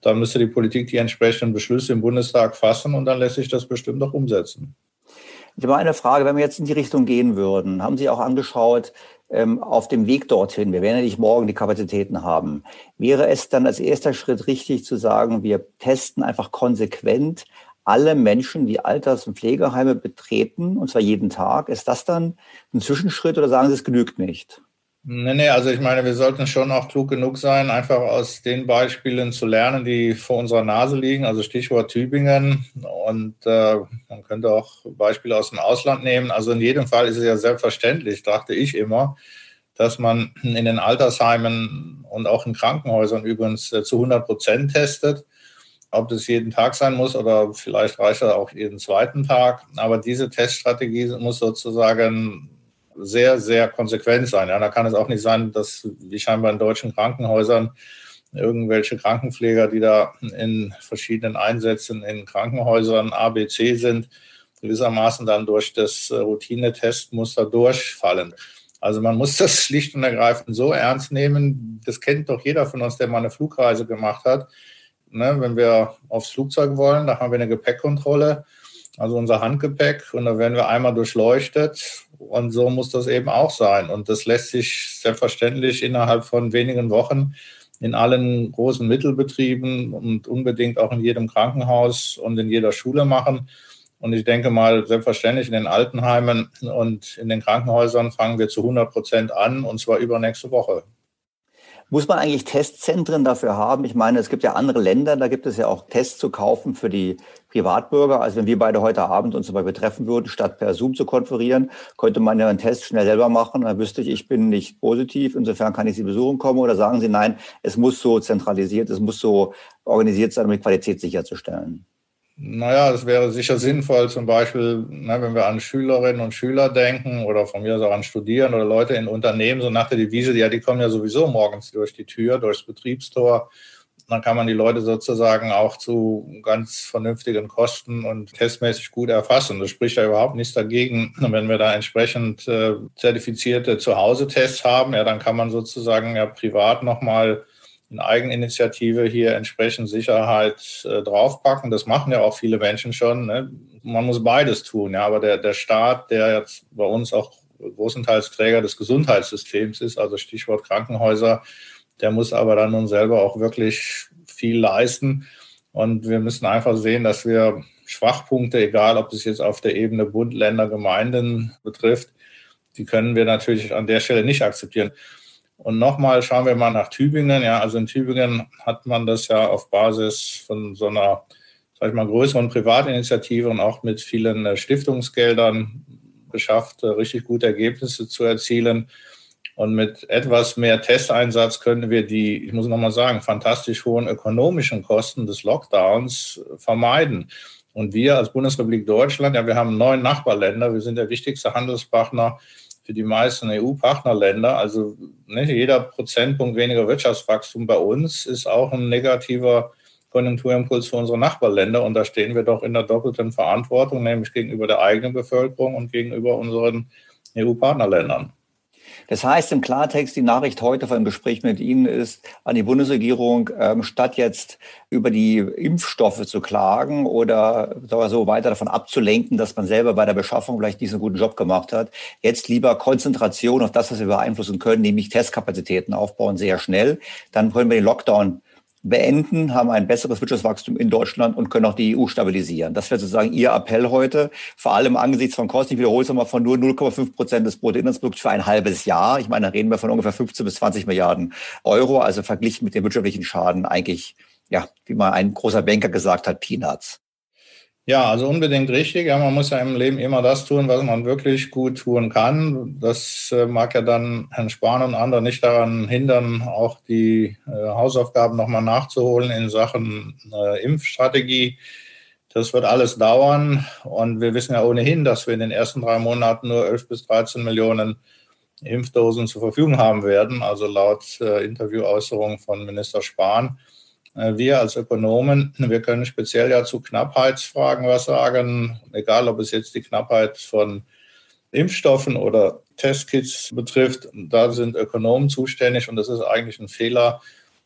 Da müsste die Politik die entsprechenden Beschlüsse im Bundestag fassen und dann lässt sich das bestimmt auch umsetzen. Ich habe eine Frage, wenn wir jetzt in die Richtung gehen würden, haben Sie auch angeschaut, auf dem Weg dorthin, wir werden ja nicht morgen die Kapazitäten haben, wäre es dann als erster Schritt richtig zu sagen, wir testen einfach konsequent alle Menschen, die Alters- und Pflegeheime betreten, und zwar jeden Tag. Ist das dann ein Zwischenschritt oder sagen Sie, es genügt nicht? Nee, nee, also ich meine, wir sollten schon auch klug genug sein, einfach aus den Beispielen zu lernen, die vor unserer Nase liegen. Also Stichwort Tübingen. Und äh, man könnte auch Beispiele aus dem Ausland nehmen. Also in jedem Fall ist es ja selbstverständlich, dachte ich immer, dass man in den Altersheimen und auch in Krankenhäusern übrigens äh, zu 100 Prozent testet. Ob das jeden Tag sein muss oder vielleicht reicht das auch jeden zweiten Tag. Aber diese Teststrategie muss sozusagen sehr, sehr konsequent sein. Ja, da kann es auch nicht sein, dass wie scheinbar in deutschen Krankenhäusern irgendwelche Krankenpfleger, die da in verschiedenen Einsätzen in Krankenhäusern A, B, C sind, gewissermaßen dann durch das äh, Routinetestmuster durchfallen. Also man muss das schlicht und ergreifend so ernst nehmen. Das kennt doch jeder von uns, der mal eine Flugreise gemacht hat. Ne, wenn wir aufs Flugzeug wollen, da haben wir eine Gepäckkontrolle also unser Handgepäck, und da werden wir einmal durchleuchtet. Und so muss das eben auch sein. Und das lässt sich selbstverständlich innerhalb von wenigen Wochen in allen großen Mittelbetrieben und unbedingt auch in jedem Krankenhaus und in jeder Schule machen. Und ich denke mal, selbstverständlich in den Altenheimen und in den Krankenhäusern fangen wir zu 100 Prozent an, und zwar übernächste Woche. Muss man eigentlich Testzentren dafür haben? Ich meine, es gibt ja andere Länder, da gibt es ja auch Tests zu kaufen für die Privatbürger. Also wenn wir beide heute Abend uns zum Beispiel treffen würden, statt per Zoom zu konferieren, könnte man ja einen Test schnell selber machen. Dann wüsste ich, ich bin nicht positiv. Insofern kann ich Sie besuchen kommen. Oder sagen Sie, nein, es muss so zentralisiert, es muss so organisiert sein, um die Qualität sicherzustellen? Naja, es wäre sicher sinnvoll, zum Beispiel, ne, wenn wir an Schülerinnen und Schüler denken oder von mir aus auch an Studierende oder Leute in Unternehmen, so nach der Devise, ja, die kommen ja sowieso morgens durch die Tür, durchs Betriebstor. Dann kann man die Leute sozusagen auch zu ganz vernünftigen Kosten und testmäßig gut erfassen. Das spricht ja überhaupt nichts dagegen. wenn wir da entsprechend äh, zertifizierte Zuhause-Tests haben, ja, dann kann man sozusagen ja privat nochmal in Eigeninitiative hier entsprechend Sicherheit äh, draufpacken. Das machen ja auch viele Menschen schon. Ne? Man muss beides tun, ja, aber der, der Staat, der jetzt bei uns auch großenteils Träger des Gesundheitssystems ist, also Stichwort Krankenhäuser, der muss aber dann nun selber auch wirklich viel leisten. Und wir müssen einfach sehen, dass wir Schwachpunkte, egal ob das jetzt auf der Ebene Bund, Länder, Gemeinden betrifft, die können wir natürlich an der Stelle nicht akzeptieren. Und nochmal schauen wir mal nach Tübingen. Ja, also in Tübingen hat man das ja auf Basis von so einer, sag ich mal, größeren Privatinitiative und auch mit vielen äh, Stiftungsgeldern geschafft, äh, richtig gute Ergebnisse zu erzielen. Und mit etwas mehr Testeinsatz können wir die, ich muss nochmal sagen, fantastisch hohen ökonomischen Kosten des Lockdowns äh, vermeiden. Und wir als Bundesrepublik Deutschland, ja, wir haben neun Nachbarländer, wir sind der wichtigste Handelspartner für die meisten EU-Partnerländer. Also nicht jeder Prozentpunkt weniger Wirtschaftswachstum bei uns ist auch ein negativer Konjunkturimpuls für unsere Nachbarländer. Und da stehen wir doch in der doppelten Verantwortung, nämlich gegenüber der eigenen Bevölkerung und gegenüber unseren EU-Partnerländern. Das heißt im Klartext, die Nachricht heute vom Gespräch mit Ihnen ist an die Bundesregierung, ähm, statt jetzt über die Impfstoffe zu klagen oder so weiter davon abzulenken, dass man selber bei der Beschaffung vielleicht einen guten Job gemacht hat, jetzt lieber Konzentration auf das, was wir beeinflussen können, nämlich Testkapazitäten aufbauen, sehr schnell. Dann können wir den Lockdown beenden, haben ein besseres Wirtschaftswachstum in Deutschland und können auch die EU stabilisieren. Das wäre sozusagen Ihr Appell heute, vor allem angesichts von Kosten, ich wiederhole es nochmal, von nur 0,5 Prozent des Bruttoinlandsprodukts für ein halbes Jahr. Ich meine, da reden wir von ungefähr 15 bis 20 Milliarden Euro, also verglichen mit dem wirtschaftlichen Schaden eigentlich, ja, wie mal ein großer Banker gesagt hat, Peanuts. Ja, also unbedingt richtig. Ja, man muss ja im Leben immer das tun, was man wirklich gut tun kann. Das äh, mag ja dann Herrn Spahn und andere nicht daran hindern, auch die äh, Hausaufgaben nochmal nachzuholen in Sachen äh, Impfstrategie. Das wird alles dauern. Und wir wissen ja ohnehin, dass wir in den ersten drei Monaten nur 11 bis 13 Millionen Impfdosen zur Verfügung haben werden. Also laut äh, Interviewäußerung von Minister Spahn. Äh, wir als Ökonomen, wir können speziell ja zu Knappheitsfragen was sagen, egal ob es jetzt die Knappheit von Impfstoffen oder Testkits betrifft. Da sind Ökonomen zuständig und das ist eigentlich ein Fehler,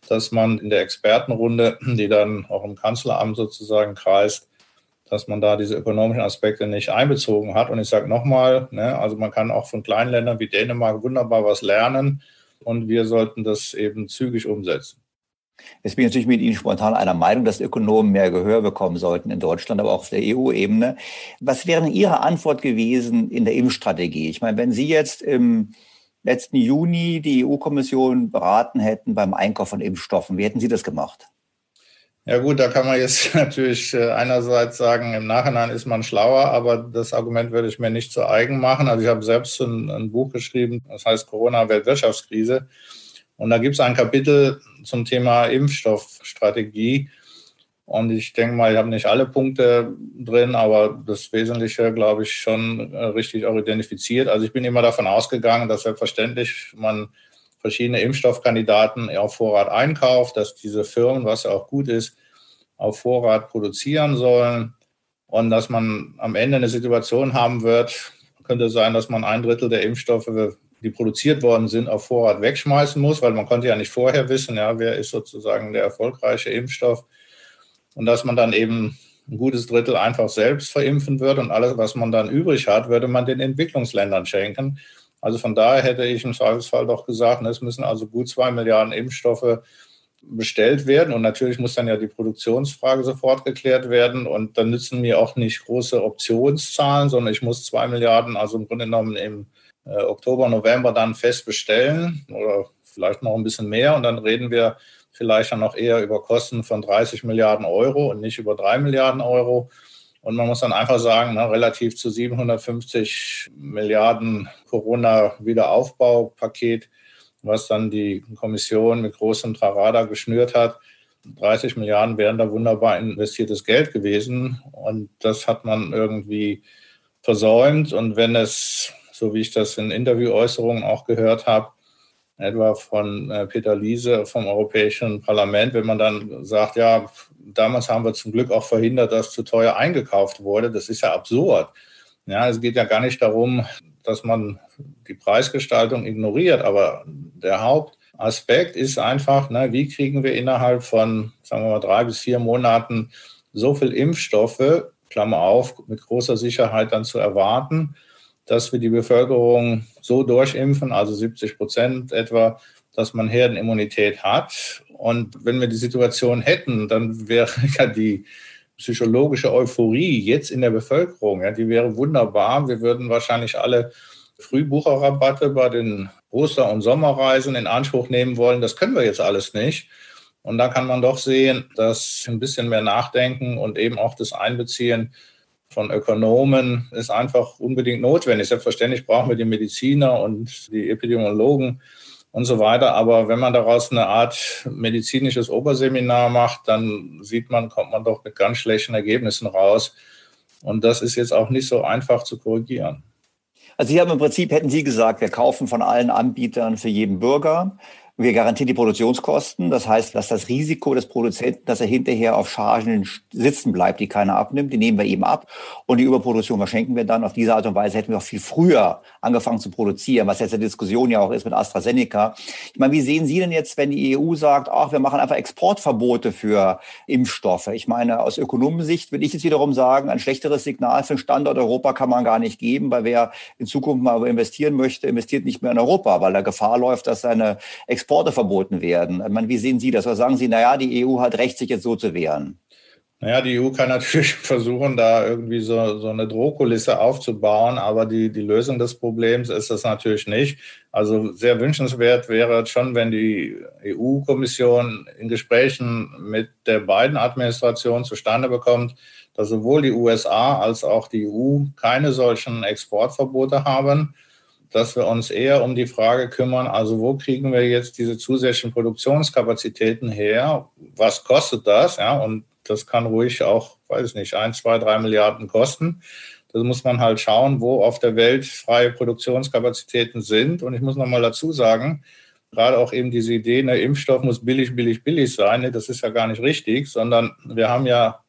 dass man in der Expertenrunde, die dann auch im Kanzleramt sozusagen kreist, dass man da diese ökonomischen Aspekte nicht einbezogen hat. Und ich sage nochmal, ne, also man kann auch von kleinen Ländern wie Dänemark wunderbar was lernen und wir sollten das eben zügig umsetzen. Jetzt bin ich natürlich mit Ihnen spontan einer Meinung, dass Ökonomen mehr Gehör bekommen sollten in Deutschland, aber auch auf der EU-Ebene. Was wäre Ihre Antwort gewesen in der Impfstrategie? Ich meine, wenn Sie jetzt im letzten Juni die EU-Kommission beraten hätten beim Einkauf von Impfstoffen, wie hätten Sie das gemacht? Ja gut, da kann man jetzt natürlich äh, einerseits sagen, im Nachhinein ist man schlauer, aber das Argument würde ich mir nicht zu eigen machen. Also ich habe selbst ein, ein Buch geschrieben, das heißt Corona-Weltwirtschaftskrise. Und da gibt es ein Kapitel zum Thema Impfstoffstrategie. Und ich denke mal, ich habe nicht alle Punkte drin, aber das Wesentliche, glaube ich, schon äh, richtig auch identifiziert. Also ich bin immer davon ausgegangen, dass selbstverständlich man verschiedene Impfstoffkandidaten auf Vorrat einkauft, dass diese Firmen, was auch gut ist, auf Vorrat produzieren sollen und dass man am Ende eine Situation haben wird, könnte sein, dass man ein Drittel der Impfstoffe die produziert worden sind, auf Vorrat wegschmeißen muss, weil man konnte ja nicht vorher wissen, ja, wer ist sozusagen der erfolgreiche Impfstoff. Und dass man dann eben ein gutes Drittel einfach selbst verimpfen würde und alles, was man dann übrig hat, würde man den Entwicklungsländern schenken. Also von daher hätte ich im Zweifelsfall doch gesagt, es müssen also gut zwei Milliarden Impfstoffe bestellt werden. Und natürlich muss dann ja die Produktionsfrage sofort geklärt werden. Und dann nützen mir auch nicht große Optionszahlen, sondern ich muss zwei Milliarden, also im Grunde genommen im äh, Oktober, November dann fest bestellen oder vielleicht noch ein bisschen mehr. Und dann reden wir vielleicht dann noch eher über Kosten von 30 Milliarden Euro und nicht über 3 Milliarden Euro. Und man muss dann einfach sagen, na, relativ zu 750 Milliarden Corona-Wiederaufbaupaket, was dann die Kommission mit großem Trarada geschnürt hat, 30 Milliarden wären da wunderbar investiertes Geld gewesen. Und das hat man irgendwie versäumt. Und wenn es so wie ich das in Interviewäußerungen auch gehört habe, etwa von äh, Peter Liese vom Europäischen Parlament, wenn man dann sagt, ja, damals haben wir zum Glück auch verhindert, dass zu teuer eingekauft wurde. Das ist ja absurd. Ja, es geht ja gar nicht darum, dass man die Preisgestaltung ignoriert, aber der Hauptaspekt ist einfach, ne, wie kriegen wir innerhalb von, sagen wir mal, drei bis vier Monaten so viel Impfstoffe, Klammer auf, mit großer Sicherheit dann zu erwarten, dass wir die Bevölkerung so durchimpfen, also 70 Prozent etwa, dass man Herdenimmunität hat. Und wenn wir die Situation hätten, dann wäre ja die psychologische Euphorie jetzt in der Bevölkerung, ja, die wäre wunderbar. Wir würden wahrscheinlich alle Frühbucherrabatte bei den Oster- und Sommerreisen in Anspruch nehmen wollen. Das können wir jetzt alles nicht. Und da kann man doch sehen, dass ein bisschen mehr Nachdenken und eben auch das Einbeziehen von Ökonomen ist einfach unbedingt notwendig. Selbstverständlich brauchen wir die Mediziner und die Epidemiologen und so weiter. Aber wenn man daraus eine Art medizinisches Oberseminar macht, dann sieht man, kommt man doch mit ganz schlechten Ergebnissen raus. Und das ist jetzt auch nicht so einfach zu korrigieren. Also Sie haben im Prinzip, hätten Sie gesagt, wir kaufen von allen Anbietern für jeden Bürger. Wir garantieren die Produktionskosten. Das heißt, dass das Risiko des Produzenten, dass er hinterher auf Chargen sitzen bleibt, die keiner abnimmt, die nehmen wir eben ab. Und die Überproduktion verschenken wir dann. Auf diese Art und Weise hätten wir auch viel früher angefangen zu produzieren, was jetzt eine Diskussion ja auch ist mit AstraZeneca. Ich meine, wie sehen Sie denn jetzt, wenn die EU sagt, ach, wir machen einfach Exportverbote für Impfstoffe? Ich meine, aus Ökonomensicht würde ich jetzt wiederum sagen, ein schlechteres Signal für den Standort Europa kann man gar nicht geben, weil wer in Zukunft mal investieren möchte, investiert nicht mehr in Europa, weil er Gefahr läuft, dass seine Export Exporte verboten werden. Ich meine, wie sehen Sie das? Oder sagen Sie, naja, die EU hat Recht, sich jetzt so zu wehren? Naja, die EU kann natürlich versuchen, da irgendwie so, so eine Drohkulisse aufzubauen, aber die, die Lösung des Problems ist das natürlich nicht. Also sehr wünschenswert wäre schon, wenn die EU-Kommission in Gesprächen mit der beiden Administration zustande bekommt, dass sowohl die USA als auch die EU keine solchen Exportverbote haben dass wir uns eher um die Frage kümmern, also wo kriegen wir jetzt diese zusätzlichen Produktionskapazitäten her? Was kostet das? Ja, und das kann ruhig auch, weiß ich nicht, ein, zwei, drei Milliarden kosten. Das muss man halt schauen, wo auf der Welt freie Produktionskapazitäten sind. Und ich muss nochmal dazu sagen, gerade auch eben diese Idee, ne, Impfstoff muss billig, billig, billig sein, ne, das ist ja gar nicht richtig, sondern wir haben ja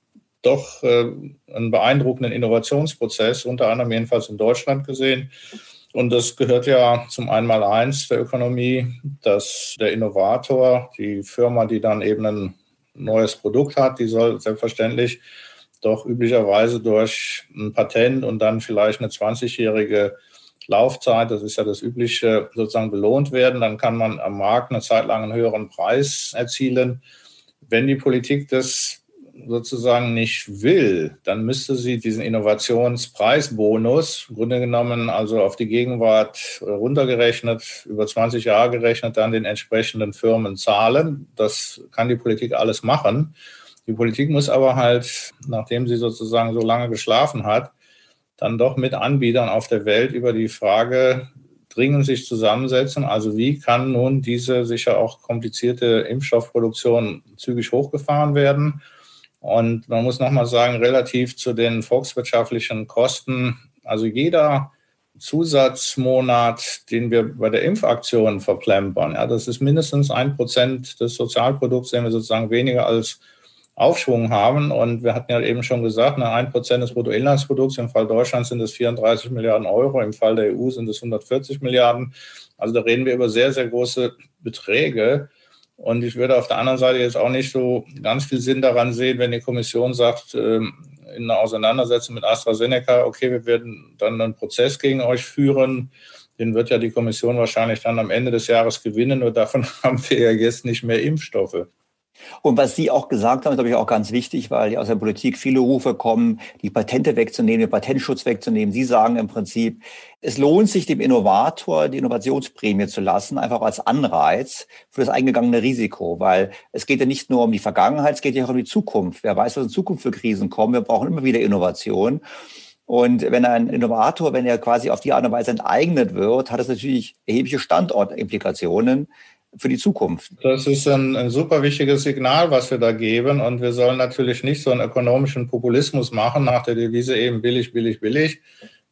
doch äh, einen beeindruckenden Innovationsprozess, unter anderem jedenfalls in Deutschland gesehen. Und das gehört ja zum Einmaleins der Ökonomie, dass der Innovator, die Firma, die dann eben ein neues Produkt hat, die soll selbstverständlich doch üblicherweise durch ein Patent und dann vielleicht eine 20-jährige Laufzeit, das ist ja das Übliche, sozusagen belohnt werden. Dann kann man am Markt eine Zeit lang einen höheren Preis erzielen. Wenn die Politik das sozusagen nicht will, dann müsste sie diesen Innovationspreisbonus, im Grunde genommen also auf die Gegenwart runtergerechnet, über 20 Jahre gerechnet, dann den entsprechenden Firmen zahlen. Das kann die Politik alles machen. Die Politik muss aber halt, nachdem sie sozusagen so lange geschlafen hat, dann doch mit Anbietern auf der Welt über die Frage dringend sich zusammensetzen. Also wie kann nun diese sicher auch komplizierte Impfstoffproduktion zügig hochgefahren werden? Und man muss nochmal sagen, relativ zu den volkswirtschaftlichen Kosten, also jeder Zusatzmonat, den wir bei der Impfaktion verplempern, ja, das ist mindestens ein Prozent des Sozialprodukts, den wir sozusagen weniger als Aufschwung haben. Und wir hatten ja eben schon gesagt, ne, ein Prozent des Bruttoinlandsprodukts, im Fall Deutschlands sind es 34 Milliarden Euro, im Fall der EU sind es 140 Milliarden. Also da reden wir über sehr, sehr große Beträge. Und ich würde auf der anderen Seite jetzt auch nicht so ganz viel Sinn daran sehen, wenn die Kommission sagt, ähm, in einer Auseinandersetzung mit AstraZeneca, okay, wir werden dann einen Prozess gegen euch führen. Den wird ja die Kommission wahrscheinlich dann am Ende des Jahres gewinnen. Nur davon haben wir ja jetzt nicht mehr Impfstoffe. Und was Sie auch gesagt haben, ist, glaube ich, auch ganz wichtig, weil aus der Politik viele Rufe kommen, die Patente wegzunehmen, den Patentschutz wegzunehmen. Sie sagen im Prinzip, es lohnt sich dem Innovator die Innovationsprämie zu lassen, einfach als Anreiz für das eingegangene Risiko, weil es geht ja nicht nur um die Vergangenheit, es geht ja auch um die Zukunft. Wer weiß, was in Zukunft für Krisen kommen. Wir brauchen immer wieder Innovation. Und wenn ein Innovator, wenn er quasi auf die Art und Weise enteignet wird, hat das natürlich erhebliche Standortimplikationen für die Zukunft. Das ist ein, ein, super wichtiges Signal, was wir da geben. Und wir sollen natürlich nicht so einen ökonomischen Populismus machen nach der Devise eben billig, billig, billig.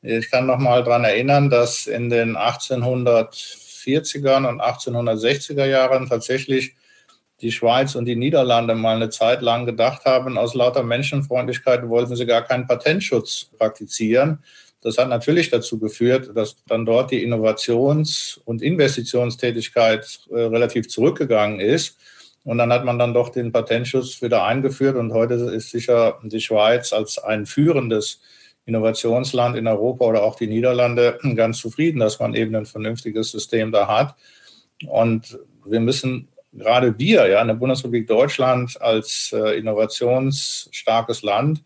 Ich kann noch mal daran erinnern, dass in den 1840er und 1860er Jahren tatsächlich die Schweiz und die Niederlande mal eine Zeit lang gedacht haben, aus lauter Menschenfreundlichkeit wollten sie gar keinen Patentschutz praktizieren. Das hat natürlich dazu geführt, dass dann dort die Innovations- und Investitionstätigkeit äh, relativ zurückgegangen ist. Und dann hat man dann doch den Patentschutz wieder eingeführt. Und heute ist sicher die Schweiz als ein führendes Innovationsland in Europa oder auch die Niederlande ganz zufrieden, dass man eben ein vernünftiges System da hat. Und wir müssen gerade wir, ja, in der Bundesrepublik Deutschland als äh, innovationsstarkes Land,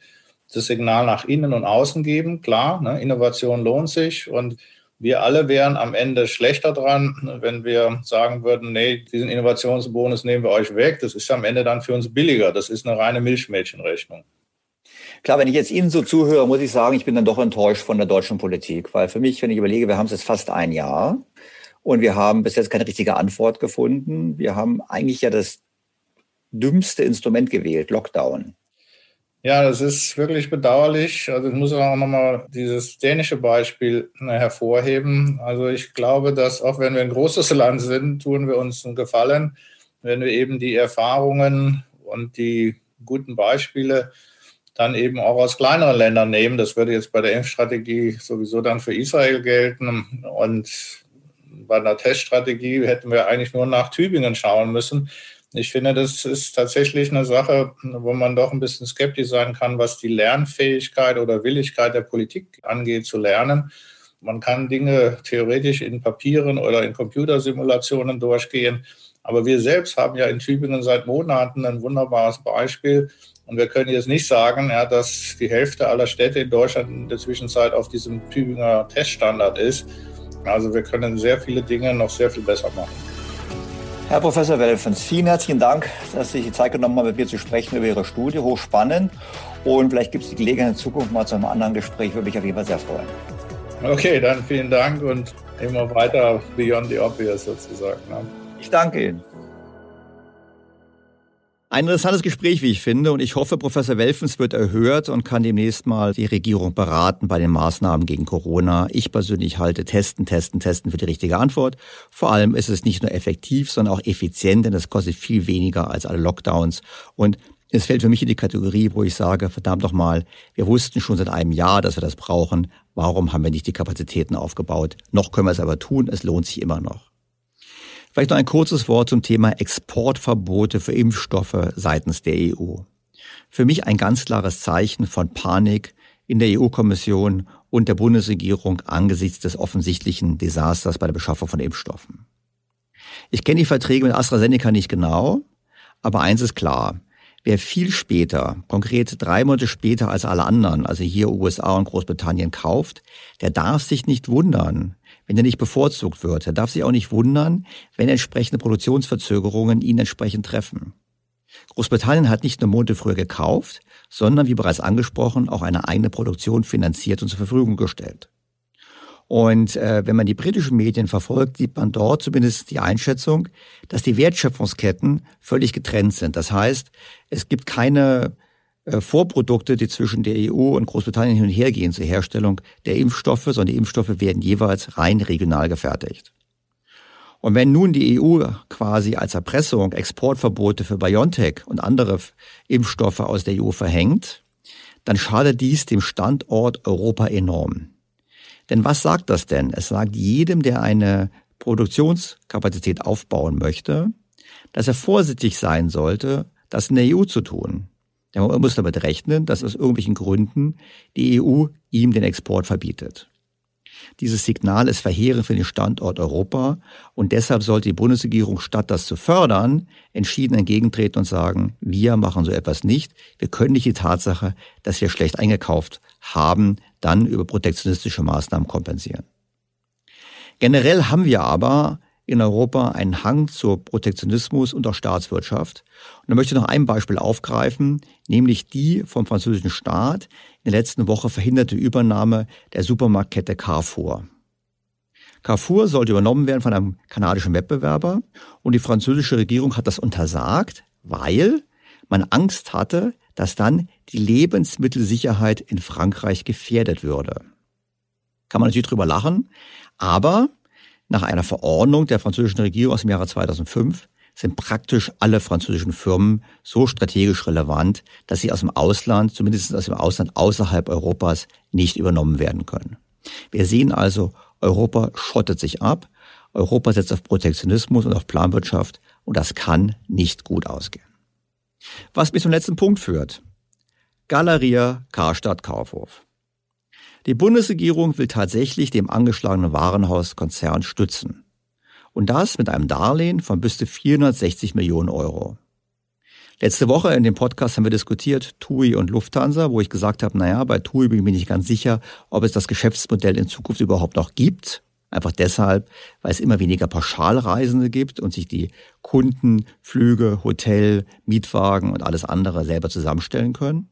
das Signal nach innen und außen geben. Klar, ne, Innovation lohnt sich und wir alle wären am Ende schlechter dran, wenn wir sagen würden, nee, diesen Innovationsbonus nehmen wir euch weg. Das ist am Ende dann für uns billiger. Das ist eine reine Milchmädchenrechnung. Klar, wenn ich jetzt Ihnen so zuhöre, muss ich sagen, ich bin dann doch enttäuscht von der deutschen Politik, weil für mich, wenn ich überlege, wir haben es jetzt fast ein Jahr und wir haben bis jetzt keine richtige Antwort gefunden. Wir haben eigentlich ja das dümmste Instrument gewählt, Lockdown. Ja, das ist wirklich bedauerlich. Also ich muss auch nochmal dieses dänische Beispiel hervorheben. Also ich glaube, dass auch wenn wir ein großes Land sind, tun wir uns einen Gefallen, wenn wir eben die Erfahrungen und die guten Beispiele dann eben auch aus kleineren Ländern nehmen. Das würde jetzt bei der Impfstrategie sowieso dann für Israel gelten. Und bei einer Teststrategie hätten wir eigentlich nur nach Tübingen schauen müssen. Ich finde, das ist tatsächlich eine Sache, wo man doch ein bisschen skeptisch sein kann, was die Lernfähigkeit oder Willigkeit der Politik angeht, zu lernen. Man kann Dinge theoretisch in Papieren oder in Computersimulationen durchgehen. Aber wir selbst haben ja in Tübingen seit Monaten ein wunderbares Beispiel. Und wir können jetzt nicht sagen, ja, dass die Hälfte aller Städte in Deutschland in der Zwischenzeit auf diesem Tübinger Teststandard ist. Also wir können sehr viele Dinge noch sehr viel besser machen. Herr Professor Welfens, vielen herzlichen Dank, dass Sie sich die Zeit genommen haben, mit mir zu sprechen über Ihre Studie. Hochspannend. Und vielleicht gibt es die Gelegenheit in Zukunft mal zu einem anderen Gespräch. Würde mich auf jeden Fall sehr freuen. Okay, dann vielen Dank und immer weiter beyond the obvious sozusagen. Ne? Ich danke Ihnen. Ein interessantes Gespräch, wie ich finde, und ich hoffe, Professor Welfens wird erhört und kann demnächst mal die Regierung beraten bei den Maßnahmen gegen Corona. Ich persönlich halte Testen, Testen, Testen für die richtige Antwort. Vor allem ist es nicht nur effektiv, sondern auch effizient, denn es kostet viel weniger als alle Lockdowns. Und es fällt für mich in die Kategorie, wo ich sage, verdammt noch mal, wir wussten schon seit einem Jahr, dass wir das brauchen. Warum haben wir nicht die Kapazitäten aufgebaut? Noch können wir es aber tun. Es lohnt sich immer noch. Vielleicht noch ein kurzes Wort zum Thema Exportverbote für Impfstoffe seitens der EU. Für mich ein ganz klares Zeichen von Panik in der EU-Kommission und der Bundesregierung angesichts des offensichtlichen Desasters bei der Beschaffung von Impfstoffen. Ich kenne die Verträge mit AstraZeneca nicht genau, aber eins ist klar. Wer viel später, konkret drei Monate später als alle anderen, also hier USA und Großbritannien kauft, der darf sich nicht wundern, wenn er nicht bevorzugt wird. Er darf sich auch nicht wundern, wenn entsprechende Produktionsverzögerungen ihn entsprechend treffen. Großbritannien hat nicht nur Monate früher gekauft, sondern, wie bereits angesprochen, auch eine eigene Produktion finanziert und zur Verfügung gestellt. Und äh, wenn man die britischen Medien verfolgt, sieht man dort zumindest die Einschätzung, dass die Wertschöpfungsketten völlig getrennt sind. Das heißt, es gibt keine Vorprodukte, die zwischen der EU und Großbritannien hin und her gehen zur Herstellung der Impfstoffe, sondern die Impfstoffe werden jeweils rein regional gefertigt. Und wenn nun die EU quasi als Erpressung Exportverbote für BioNTech und andere Impfstoffe aus der EU verhängt, dann schadet dies dem Standort Europa enorm. Denn was sagt das denn? Es sagt jedem, der eine Produktionskapazität aufbauen möchte, dass er vorsichtig sein sollte, das in der EU zu tun. Ja, man muss damit rechnen, dass aus irgendwelchen Gründen die EU ihm den Export verbietet. Dieses Signal ist verheerend für den Standort Europa und deshalb sollte die Bundesregierung statt das zu fördern, entschieden entgegentreten und sagen, wir machen so etwas nicht. Wir können nicht die Tatsache, dass wir schlecht eingekauft haben, dann über protektionistische Maßnahmen kompensieren. Generell haben wir aber in Europa einen Hang zur Protektionismus und auch Staatswirtschaft. Und da möchte ich noch ein Beispiel aufgreifen, nämlich die vom französischen Staat in der letzten Woche verhinderte Übernahme der Supermarktkette Carrefour. Carrefour sollte übernommen werden von einem kanadischen Wettbewerber und die französische Regierung hat das untersagt, weil man Angst hatte, dass dann die Lebensmittelsicherheit in Frankreich gefährdet würde. Kann man natürlich drüber lachen, aber nach einer Verordnung der französischen Regierung aus dem Jahre 2005 sind praktisch alle französischen Firmen so strategisch relevant, dass sie aus dem Ausland, zumindest aus dem Ausland außerhalb Europas, nicht übernommen werden können. Wir sehen also, Europa schottet sich ab, Europa setzt auf Protektionismus und auf Planwirtschaft und das kann nicht gut ausgehen. Was mich zum letzten Punkt führt. Galeria Karstadt Kaufhof. Die Bundesregierung will tatsächlich dem angeschlagenen Warenhauskonzern stützen. Und das mit einem Darlehen von bis zu 460 Millionen Euro. Letzte Woche in dem Podcast haben wir diskutiert TUI und Lufthansa, wo ich gesagt habe, naja, bei TUI bin ich mir nicht ganz sicher, ob es das Geschäftsmodell in Zukunft überhaupt noch gibt. Einfach deshalb, weil es immer weniger Pauschalreisende gibt und sich die Kunden Flüge, Hotel, Mietwagen und alles andere selber zusammenstellen können.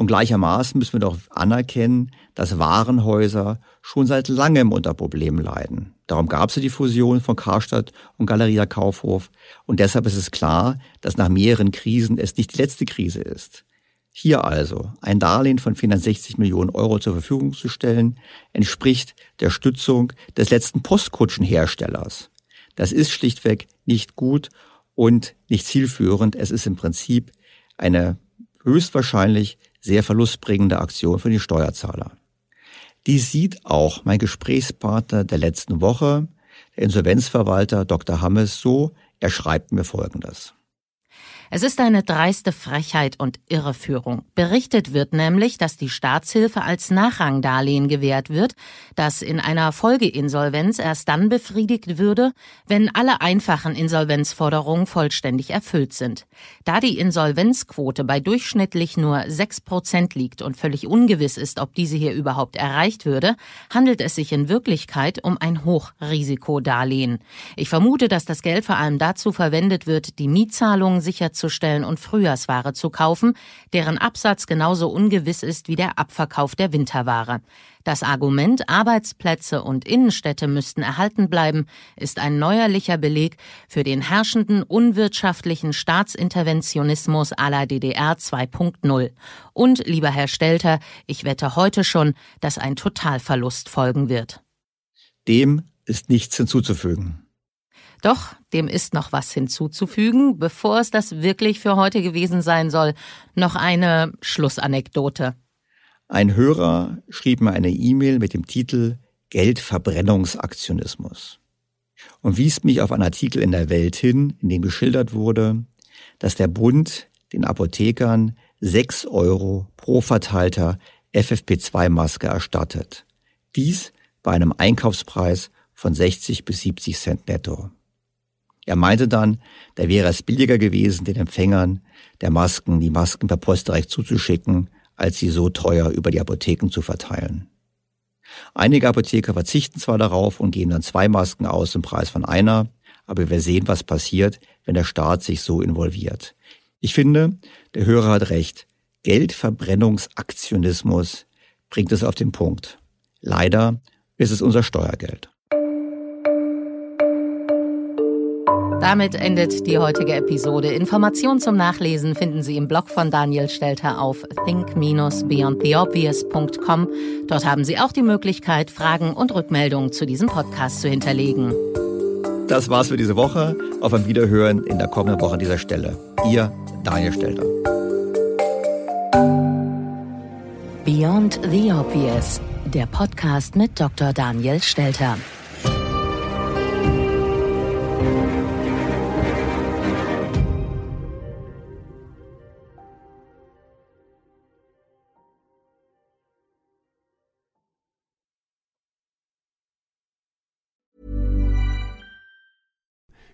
Und gleichermaßen müssen wir doch anerkennen, dass Warenhäuser schon seit langem unter Problemen leiden. Darum gab es die Fusion von Karstadt und Galeria Kaufhof. Und deshalb ist es klar, dass nach mehreren Krisen es nicht die letzte Krise ist. Hier also ein Darlehen von 460 Millionen Euro zur Verfügung zu stellen, entspricht der Stützung des letzten Postkutschenherstellers. Das ist schlichtweg nicht gut und nicht zielführend. Es ist im Prinzip eine höchstwahrscheinlich sehr verlustbringende Aktion für die Steuerzahler. Dies sieht auch mein Gesprächspartner der letzten Woche, der Insolvenzverwalter Dr. Hammes, so. Er schreibt mir Folgendes. Es ist eine dreiste Frechheit und Irreführung. Berichtet wird nämlich, dass die Staatshilfe als Nachrangdarlehen gewährt wird, das in einer Folgeinsolvenz erst dann befriedigt würde, wenn alle einfachen Insolvenzforderungen vollständig erfüllt sind. Da die Insolvenzquote bei durchschnittlich nur sechs Prozent liegt und völlig ungewiss ist, ob diese hier überhaupt erreicht würde, handelt es sich in Wirklichkeit um ein Hochrisikodarlehen. Ich vermute, dass das Geld vor allem dazu verwendet wird, die Mietzahlungen sicher bereitzustellen und Frühjahrsware zu kaufen, deren Absatz genauso ungewiss ist wie der Abverkauf der Winterware. Das Argument, Arbeitsplätze und Innenstädte müssten erhalten bleiben, ist ein neuerlicher Beleg für den herrschenden unwirtschaftlichen Staatsinterventionismus la DDR 2.0. Und, lieber Herr Stelter, ich wette heute schon, dass ein Totalverlust folgen wird. Dem ist nichts hinzuzufügen. Doch, dem ist noch was hinzuzufügen, bevor es das wirklich für heute gewesen sein soll. Noch eine Schlussanekdote. Ein Hörer schrieb mir eine E-Mail mit dem Titel Geldverbrennungsaktionismus und wies mich auf einen Artikel in der Welt hin, in dem geschildert wurde, dass der Bund den Apothekern sechs Euro pro verteilter FFP2-Maske erstattet. Dies bei einem Einkaufspreis von 60 bis 70 Cent netto. Er meinte dann, da wäre es billiger gewesen, den Empfängern der Masken die Masken per Post direkt zuzuschicken, als sie so teuer über die Apotheken zu verteilen. Einige Apotheker verzichten zwar darauf und geben dann zwei Masken aus im Preis von einer, aber wir sehen, was passiert, wenn der Staat sich so involviert. Ich finde, der Hörer hat recht. Geldverbrennungsaktionismus bringt es auf den Punkt. Leider ist es unser Steuergeld. Damit endet die heutige Episode. Informationen zum Nachlesen finden Sie im Blog von Daniel Stelter auf think-beyondtheobvious.com. Dort haben Sie auch die Möglichkeit, Fragen und Rückmeldungen zu diesem Podcast zu hinterlegen. Das war's für diese Woche. Auf ein Wiederhören in der kommenden Woche an dieser Stelle. Ihr Daniel Stelter. Beyond the Obvious, der Podcast mit Dr. Daniel Stelter.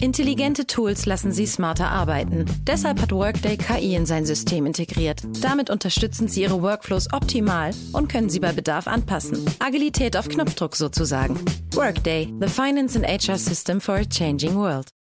Intelligente Tools lassen Sie smarter arbeiten. Deshalb hat Workday KI in sein System integriert. Damit unterstützen Sie Ihre Workflows optimal und können sie bei Bedarf anpassen. Agilität auf Knopfdruck sozusagen. Workday, the finance and HR system for a changing world.